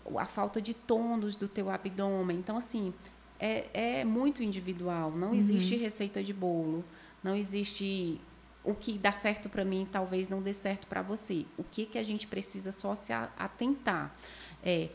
o- a falta de tônus do teu abdômen. Então, assim, é, é muito individual. Não existe receita de bolo, não existe o que dá certo para mim talvez não dê certo para você. O que que a gente precisa só se atentar é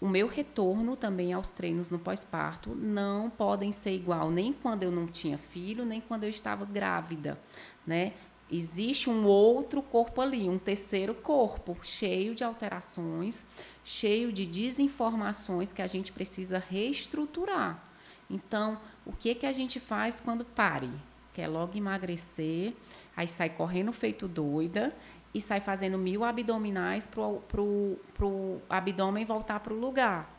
o meu retorno também aos treinos no pós-parto não podem ser igual nem quando eu não tinha filho, nem quando eu estava grávida, né? Existe um outro corpo ali, um terceiro corpo, cheio de alterações, cheio de desinformações que a gente precisa reestruturar. Então, o que que a gente faz quando pare? Quer logo emagrecer, aí sai correndo feito doida e sai fazendo mil abdominais para o abdômen voltar para o lugar.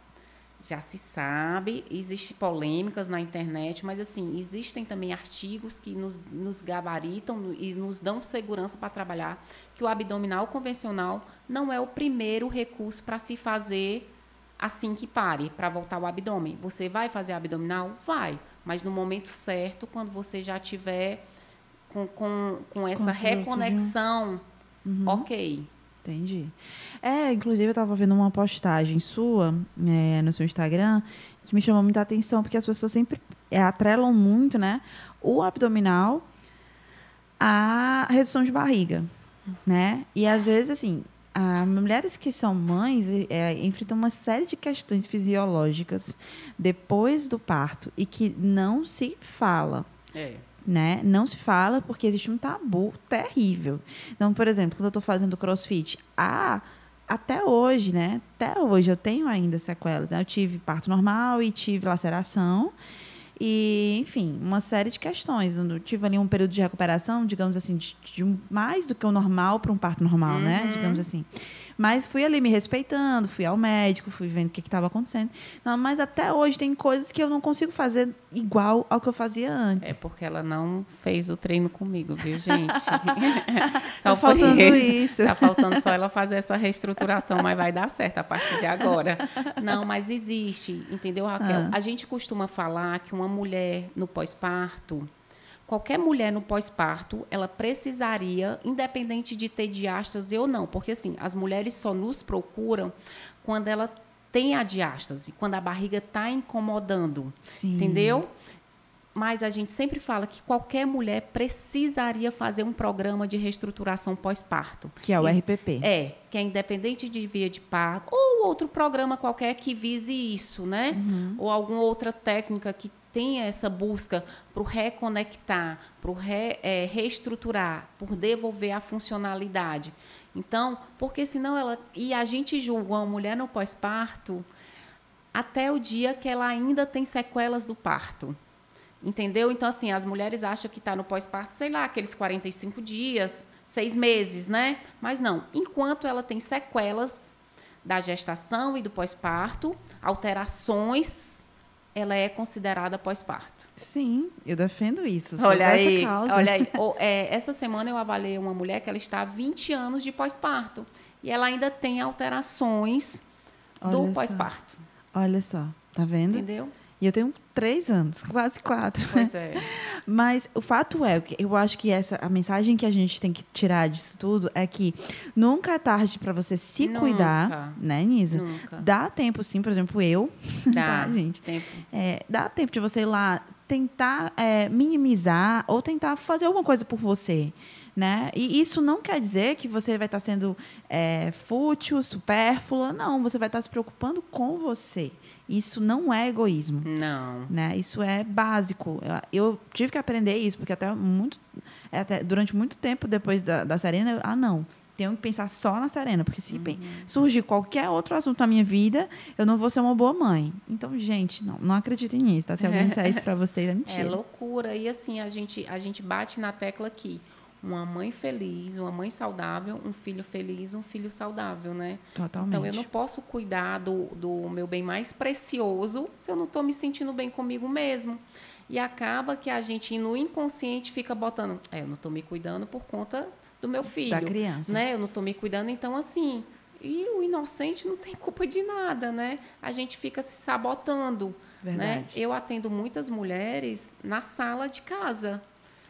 Já se sabe, existem polêmicas na internet, mas assim, existem também artigos que nos, nos gabaritam e nos dão segurança para trabalhar que o abdominal convencional não é o primeiro recurso para se fazer assim que pare, para voltar o abdômen. Você vai fazer abdominal? Vai, mas no momento certo, quando você já tiver com, com, com essa de um- reconexão, ok. Entendi. É, inclusive eu estava vendo uma postagem sua é, no seu Instagram que me chamou muita atenção, porque as pessoas sempre é, atrelam muito, né, o abdominal à redução de barriga, né? E às vezes, assim, a, mulheres que são mães é, enfrentam uma série de questões fisiológicas depois do parto e que não se fala É. né? Não se fala porque existe um tabu terrível. Então, por exemplo, quando eu estou fazendo crossfit, ah, até hoje, né? Até hoje eu tenho ainda sequelas. né? Eu tive parto normal e tive laceração. E, enfim, uma série de questões. Eu tive ali um período de recuperação, digamos assim, de, de mais do que o normal para um parto normal, né? Uhum. Digamos assim. Mas fui ali me respeitando, fui ao médico, fui vendo o que estava acontecendo. Não, mas até hoje tem coisas que eu não consigo fazer igual ao que eu fazia antes. É porque ela não fez o treino comigo, viu, gente? Tá só por faltando isso. Tá faltando só ela fazer essa reestruturação, mas vai dar certo a partir de agora. Não, mas existe, entendeu, Raquel? Ah. A gente costuma falar que uma mulher no pós-parto, qualquer mulher no pós-parto, ela precisaria, independente de ter diástase ou não, porque assim, as mulheres só nos procuram quando ela tem a diástase, quando a barriga está incomodando. Sim. Entendeu? Mas a gente sempre fala que qualquer mulher precisaria fazer um programa de reestruturação pós-parto. Que é o E- RPP. É, que é independente de via de parto, ou outro programa qualquer que vise isso, né? Ou alguma outra técnica que tenha essa busca para reconectar, para re, é, reestruturar, por devolver a funcionalidade. Então, porque senão ela. E a gente julga uma mulher no pós-parto até o dia que ela ainda tem sequelas do parto. Entendeu? Então, assim, as mulheres acham que está no pós-parto, sei lá, aqueles 45 dias, seis meses, né? Mas não. Enquanto ela tem sequelas da gestação e do pós-parto, alterações, ela é considerada pós-parto. Sim, eu defendo isso. Olha aí, olha aí. É, essa semana eu avaliei uma mulher que ela está há 20 anos de pós-parto. E ela ainda tem alterações Olha do pós-parto. Olha só, tá vendo? Entendeu? E eu tenho três anos, quase quatro. Pois é. Mas o fato é, que eu acho que essa a mensagem que a gente tem que tirar disso tudo é que nunca é tarde para você se Nunca. cuidar, né, Nisa? Nunca. Dá tempo sim, por exemplo, eu, Dá, tá, gente? Tempo. É, dá tempo de você ir lá tentar é, minimizar ou tentar fazer alguma coisa por você. Né? E isso não quer dizer que você vai estar sendo é, fútil, supérflua. Não, você vai estar se preocupando com você. Isso não é egoísmo. Não. Né? Isso é básico. Eu, eu tive que aprender isso, porque até, muito, até durante muito tempo depois da, da Serena, eu, ah, não, tenho que pensar só na Serena, porque se bem, surgir qualquer outro assunto na minha vida, eu não vou ser uma boa mãe. Então, gente, não, não acreditem nisso, tá? Se alguém disser isso pra vocês, é É mentira. loucura. E assim, a gente, a gente bate na tecla aqui. Uma mãe feliz, uma mãe saudável, um filho feliz, um filho saudável, né? Totalmente. Então, eu não posso cuidar do, do meu bem mais precioso se eu não estou me sentindo bem comigo mesmo. E acaba que a gente, no inconsciente, fica botando... É, eu não estou me cuidando por conta do meu filho. Da criança. Né? Eu não estou me cuidando, então, assim... E o inocente não tem culpa de nada, né? A gente fica se sabotando. Né? Verdade. Eu atendo muitas mulheres na sala de casa.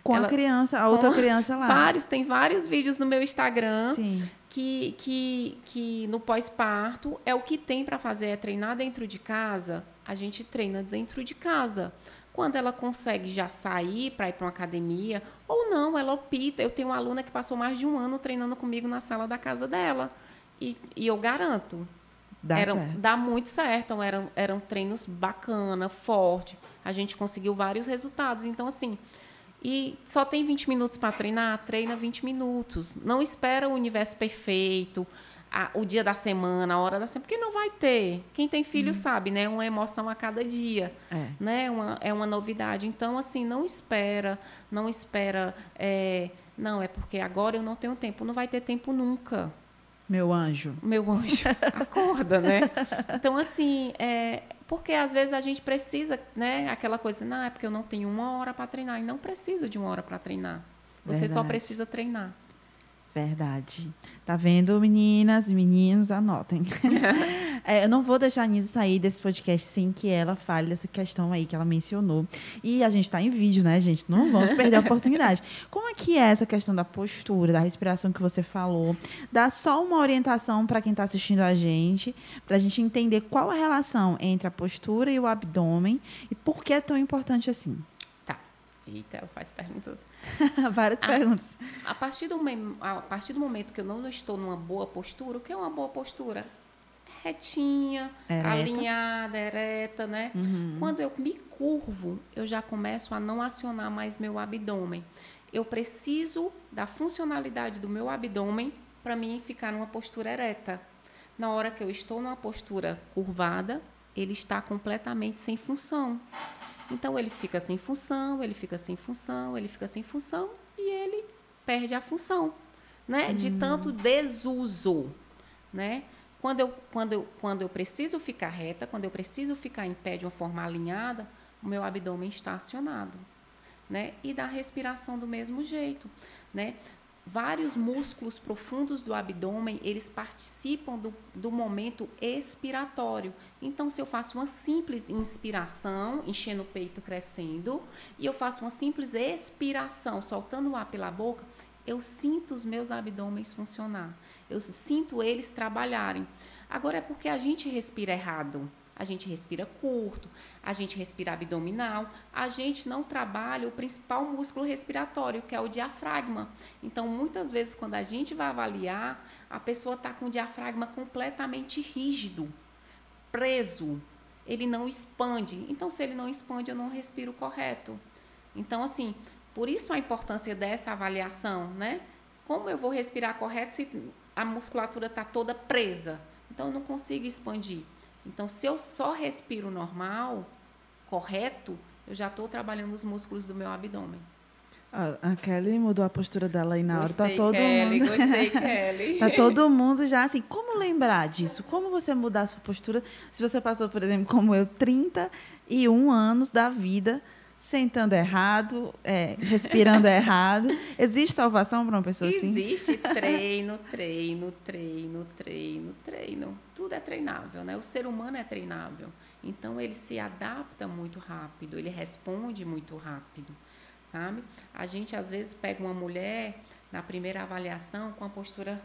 Com Ela- a criança, a outra criança lá. Vários, tem vários vídeos no meu Instagram Sim. que, que, que no pós-parto é o que tem para fazer é treinar dentro de casa. A gente treina dentro de casa. Quando ela consegue já sair para ir para uma academia, ou não, ela opta. Eu tenho uma aluna que passou mais de um ano treinando comigo na sala da casa dela. E, e eu garanto, Dá eram, certo. dá muito certo. Eram, eram treinos bacana, forte. A gente conseguiu vários resultados. Então, assim, e só tem 20 minutos para treinar? Treina 20 minutos. Não espera o universo perfeito, a- o dia da semana, a hora da semana, porque não vai ter. Quem tem filho sabe, né? Uma emoção a cada dia. É. Né? Uma, é uma novidade. Então, assim, não espera, não espera. é, não, é porque agora eu não tenho tempo. Não vai ter tempo nunca Meu anjo. meu anjo, acorda, né? Então, assim, é, porque às vezes a gente precisa, né? Aquela coisa, não, é porque eu não tenho uma hora para treinar. E não precisa de uma hora para treinar. Você só Verdade. precisa treinar. Verdade. Tá vendo, meninas e meninos? Anotem. É, eu não vou deixar a Nisa sair desse podcast sem que ela fale dessa questão aí que ela mencionou. E a gente está em vídeo, né, gente? Não vamos perder a oportunidade. Como é que é essa questão da postura, da respiração que você falou? Dá só uma orientação para quem está assistindo a gente, para a gente entender qual a relação entre a postura e o abdômen e por que é tão importante assim. Eita, ela faz perguntas. Várias Ah. perguntas. A partir, do, a partir do momento que eu não estou numa boa postura, o que é uma boa postura? Retinha, Ereta. alinhada, ereta, né? Uhum. Quando eu me curvo, eu já começo a não acionar mais meu abdômen. Eu preciso da funcionalidade do meu abdômen para mim ficar numa postura ereta. Na hora que eu estou numa postura curvada, ele está completamente sem função. Então ele fica sem função, ele fica sem função, ele fica sem função e ele perde a função, né? De tanto desuso, né? Quando eu, quando, eu, quando eu preciso ficar reta, quando eu preciso ficar em pé de uma forma alinhada, o meu abdômen está acionado. Né? E da respiração do mesmo jeito. Né? Vários músculos profundos do abdômen, eles participam do, do momento expiratório. Então, se eu faço uma simples inspiração, enchendo o peito, crescendo, e eu faço uma simples expiração, soltando o ar pela boca, eu sinto os meus abdômenes funcionar. Eu sinto eles trabalharem. Agora é porque a gente respira errado. A gente respira curto, a gente respira abdominal, a gente não trabalha o principal músculo respiratório, que é o diafragma. Então, muitas vezes, quando a gente vai avaliar, a pessoa está com o diafragma completamente rígido, preso, ele não expande. Então, se ele não expande, eu não respiro correto. Então, assim, por isso a importância dessa avaliação, né? Como eu vou respirar correto se a musculatura está toda presa? Então, eu não consigo expandir. Então, se eu só respiro normal, correto, eu já estou trabalhando os músculos do meu abdômen. A Kelly mudou a postura dela aí na gostei, hora. Tá todo Kelly, mundo. Gostei, Kelly. tá todo mundo já assim. Como lembrar disso? Como você mudar a sua postura? Se você passou, por exemplo, como eu, 31 anos da vida sentando errado, é, respirando errado. Existe salvação para uma pessoa Existe assim? Existe treino, treino, treino, treino, treino. Tudo é treinável, né? O ser humano é treinável. Então ele se adapta muito rápido, ele responde muito rápido, sabe? A gente às vezes pega uma mulher na primeira avaliação com a postura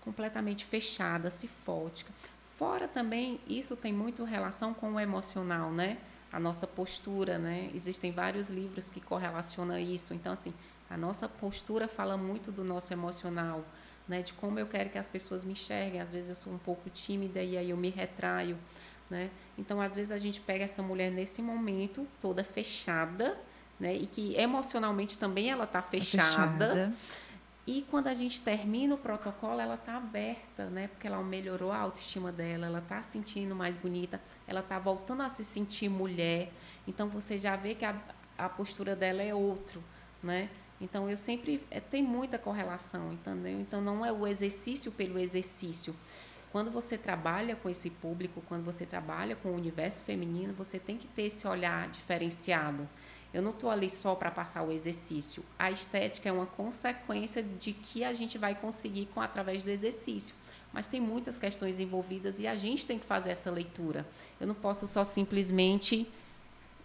completamente fechada, cifótica. Fora também, isso tem muito relação com o emocional, né? A nossa postura, né? Existem vários livros que correlacionam isso. Então, assim, a nossa postura fala muito do nosso emocional, né? De como eu quero que as pessoas me enxerguem. Às vezes eu sou um pouco tímida e aí eu me retraio, né? Então, às vezes a gente pega essa mulher nesse momento toda fechada, né? E que emocionalmente também ela está fechada. Tá fechada e quando a gente termina o protocolo, ela está aberta, né? Porque ela melhorou a autoestima dela, ela está se sentindo mais bonita, ela está voltando a se sentir mulher. Então você já vê que a, a postura dela é outro, né? Então eu sempre é, tem muita correlação, entendeu? Então não é o exercício pelo exercício. Quando você trabalha com esse público, quando você trabalha com o universo feminino, você tem que ter esse olhar diferenciado. Eu não estou ali só para passar o exercício. A estética é uma consequência de que a gente vai conseguir com através do exercício. Mas tem muitas questões envolvidas e a gente tem que fazer essa leitura. Eu não posso só simplesmente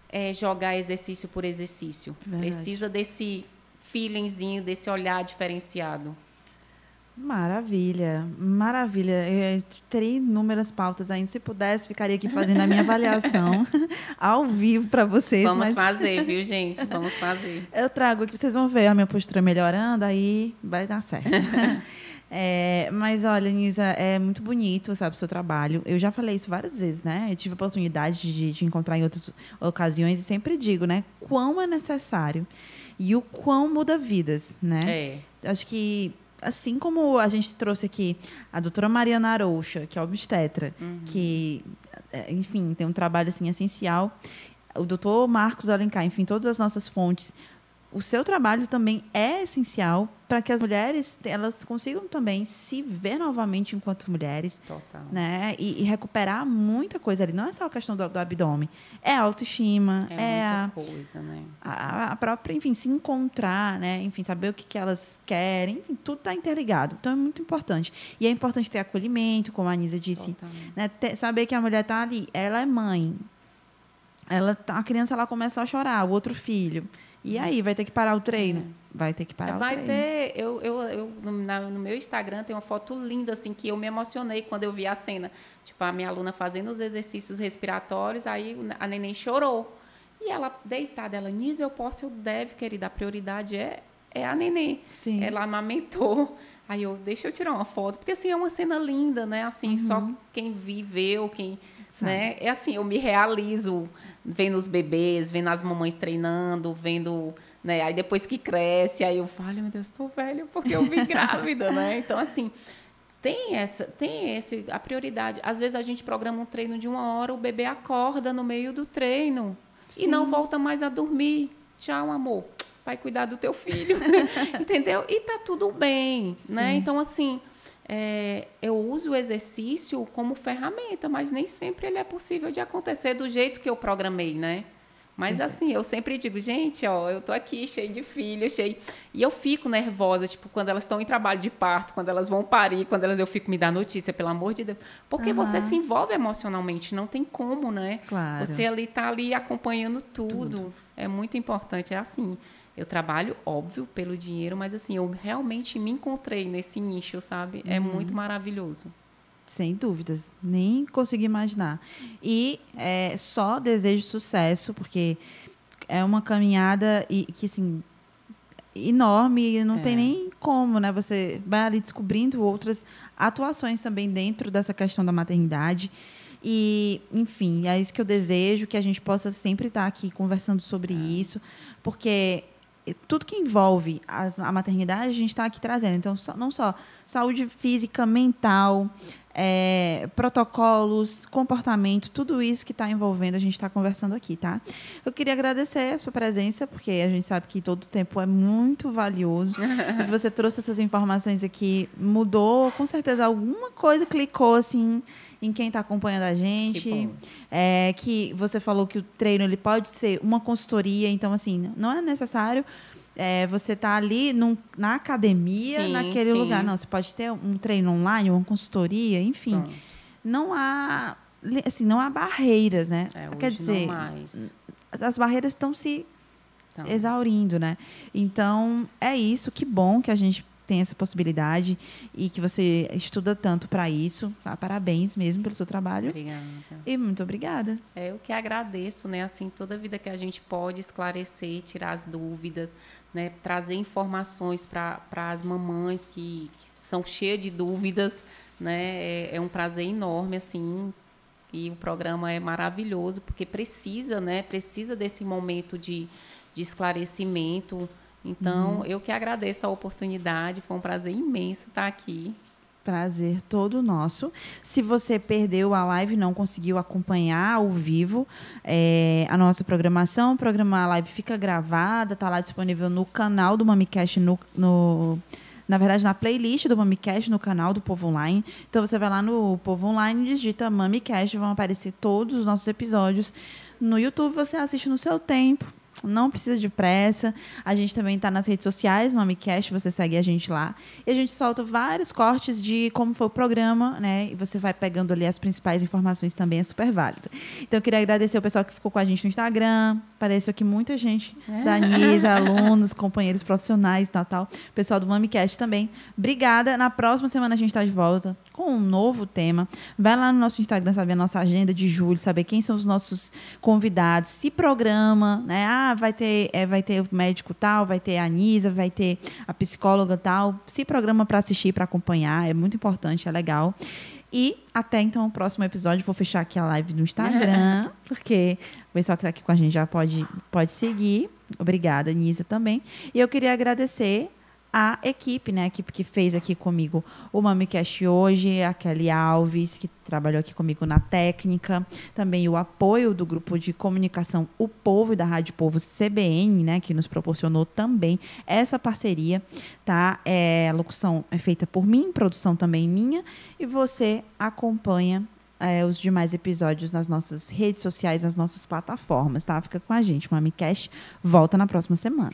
é, jogar exercício por exercício. Verdade. Precisa desse feelingzinho, desse olhar diferenciado. Maravilha, maravilha. Eu teria inúmeras pautas ainda. Se pudesse, ficaria aqui fazendo a minha avaliação ao vivo para vocês. Vamos mas... fazer, viu, gente? Vamos fazer. Eu trago aqui, vocês vão ver a minha postura melhorando, aí vai dar certo. É, mas olha, Nisa, é muito bonito, sabe, o seu trabalho. Eu já falei isso várias vezes, né? Eu tive a oportunidade de, de encontrar em outras ocasiões e sempre digo, né? Quão é necessário e o quão muda vidas, né? É. Acho que assim como a gente trouxe aqui a doutora Mariana Arouxa, que é obstetra, uhum. que, é, enfim, tem um trabalho assim essencial. O doutor Marcos Alencar, enfim, todas as nossas fontes o seu trabalho também é essencial para que as mulheres elas consigam também se ver novamente enquanto mulheres, Total. né? E, e recuperar muita coisa ali. Não é só a questão do, do abdômen, é a autoestima, é, é a, coisa, né? A, a, própria, enfim, se encontrar, né? Enfim, saber o que, que elas querem, enfim, tudo está interligado. Então é muito importante. E é importante ter acolhimento, como a Anisa disse, né? Ter, saber que a mulher está ali, ela é mãe, ela tá, a criança ela começa a chorar, o outro filho. E aí, vai ter que parar o treino? Vai ter que parar vai o treino. Vai ter. Eu, eu, eu no, na, no, meu Instagram tem uma foto linda, assim, que eu me emocionei quando eu vi a cena. Tipo, a minha aluna fazendo os exercícios respiratórios, aí a neném chorou. E ela deitada, ela, Nisa, eu posso, eu deve, querida. A prioridade é, é a neném. Sim. Ela amamentou. Aí eu, deixa eu tirar uma foto, porque assim é uma cena linda, né? Assim, uhum. só quem viveu, quem, Sabe. né? É assim, eu me realizo vendo os bebês, vendo as mamães treinando, vendo, né? Aí depois que cresce, aí eu falo, meu Deus, estou velha porque eu vim grávida, né? Então assim, tem essa, tem esse a prioridade. Às vezes a gente programa um treino de uma hora, o bebê acorda no meio do treino Sim. e não volta mais a dormir. Tchau, amor. Vai cuidar do teu filho, entendeu? E tá tudo bem, né? Sim. né? Então assim, é, eu uso o exercício como ferramenta, mas nem sempre ele é possível de acontecer do jeito que eu programei, né? Mas assim, eu sempre digo, gente, ó, eu tô aqui cheio de filhos, cheio. E eu fico nervosa, tipo, quando elas estão em trabalho de parto, quando elas vão parir, quando elas eu fico me dá notícia, pelo amor de Deus. Porque uhum. você se envolve emocionalmente, não tem como, né? Claro. Você ali tá ali acompanhando tudo. tudo. É muito importante, é assim. Eu trabalho, óbvio, pelo dinheiro, mas assim, eu realmente me encontrei nesse nicho, sabe? É uhum. Muito maravilhoso. Sem dúvidas, nem consegui imaginar. E é, só desejo sucesso, porque é uma caminhada e que assim enorme, não é. tem nem como, né? Você vai ali descobrindo outras atuações também dentro dessa questão da maternidade. E, enfim, é isso que eu desejo, que a gente possa sempre estar aqui conversando sobre é. isso, porque tudo que envolve as, a maternidade, a gente está aqui trazendo. Então, só, não só saúde física, mental, é, protocolos, comportamento, tudo isso que está envolvendo, a gente está conversando aqui, tá? Eu queria agradecer a sua presença, porque a gente sabe que todo tempo é muito valioso. você trouxe essas informações aqui, mudou, com certeza alguma coisa clicou assim em quem está acompanhando a gente. Que, é, que você falou que o treino ele pode ser uma consultoria, então assim, não é necessário é, você tá ali num, na academia, sim, naquele sim. lugar. Não, você pode ter um treino online, uma consultoria, enfim. Não há assim, não há barreiras, né? É, Quer dizer, as barreiras estão se então. exaurindo, né? Então, é isso, que bom que a gente tem essa possibilidade e que você estuda tanto para isso. Tá? Parabéns mesmo pelo seu trabalho. Obrigada. E muito obrigada. É, eu que agradeço, né? Assim, toda a vida que a gente pode esclarecer, tirar as dúvidas, né? Trazer informações para as mamães que, que, são cheias de dúvidas, né? É, é um prazer enorme, assim, e o programa é maravilhoso porque precisa, né? Precisa desse momento de, de esclarecimento, então, uhum. eu que agradeço a oportunidade, foi um prazer imenso estar aqui. Prazer todo nosso. Se você perdeu a live, não conseguiu acompanhar ao vivo é, a nossa programação, o programa a live fica gravada, está lá disponível no canal do MamiCast, no, no na verdade, na playlist do MamiCast no canal do Povo Online. Então você vai lá no Povo Online, digita MamiCast, vão aparecer todos os nossos episódios. No YouTube você assiste no seu tempo. Não precisa de pressa. A gente também está nas redes sociais, MamiCast, você segue a gente lá. E a gente solta vários cortes de como foi o programa, né? E você vai pegando ali as principais informações também, é super válido. Então, eu queria agradecer o pessoal que ficou com a gente no Instagram. Apareceu aqui muita gente, é. da Nisa, alunos, companheiros profissionais, tal, tal. Pessoal do MamiCast também. Obrigada. Na próxima semana a gente está de volta com um novo tema. Vai lá no nosso Instagram saber a nossa agenda de julho, saber quem são os nossos convidados, se programa, né? Ah, vai ter, é, vai ter o médico tal, vai ter a Anisa, vai ter a psicóloga tal. Se programa para assistir, para acompanhar, é muito importante, é legal. E até então o próximo episódio, vou fechar aqui a live no Instagram, porque o pessoal que está aqui com a gente já pode, pode seguir. Obrigada, Nisa, também. E eu queria agradecer a equipe, né? A equipe que fez aqui comigo o MamiCast hoje, a Kelly Alves, que trabalhou aqui comigo na técnica, também o apoio do grupo de comunicação O Povo e da Rádio Povo CBN, né? Que nos proporcionou também essa parceria, tá? É, a locução é feita por mim, produção também minha, e você acompanha é, os demais episódios nas nossas redes sociais, nas nossas plataformas, tá? Fica com a gente. O MamiCast volta na próxima semana.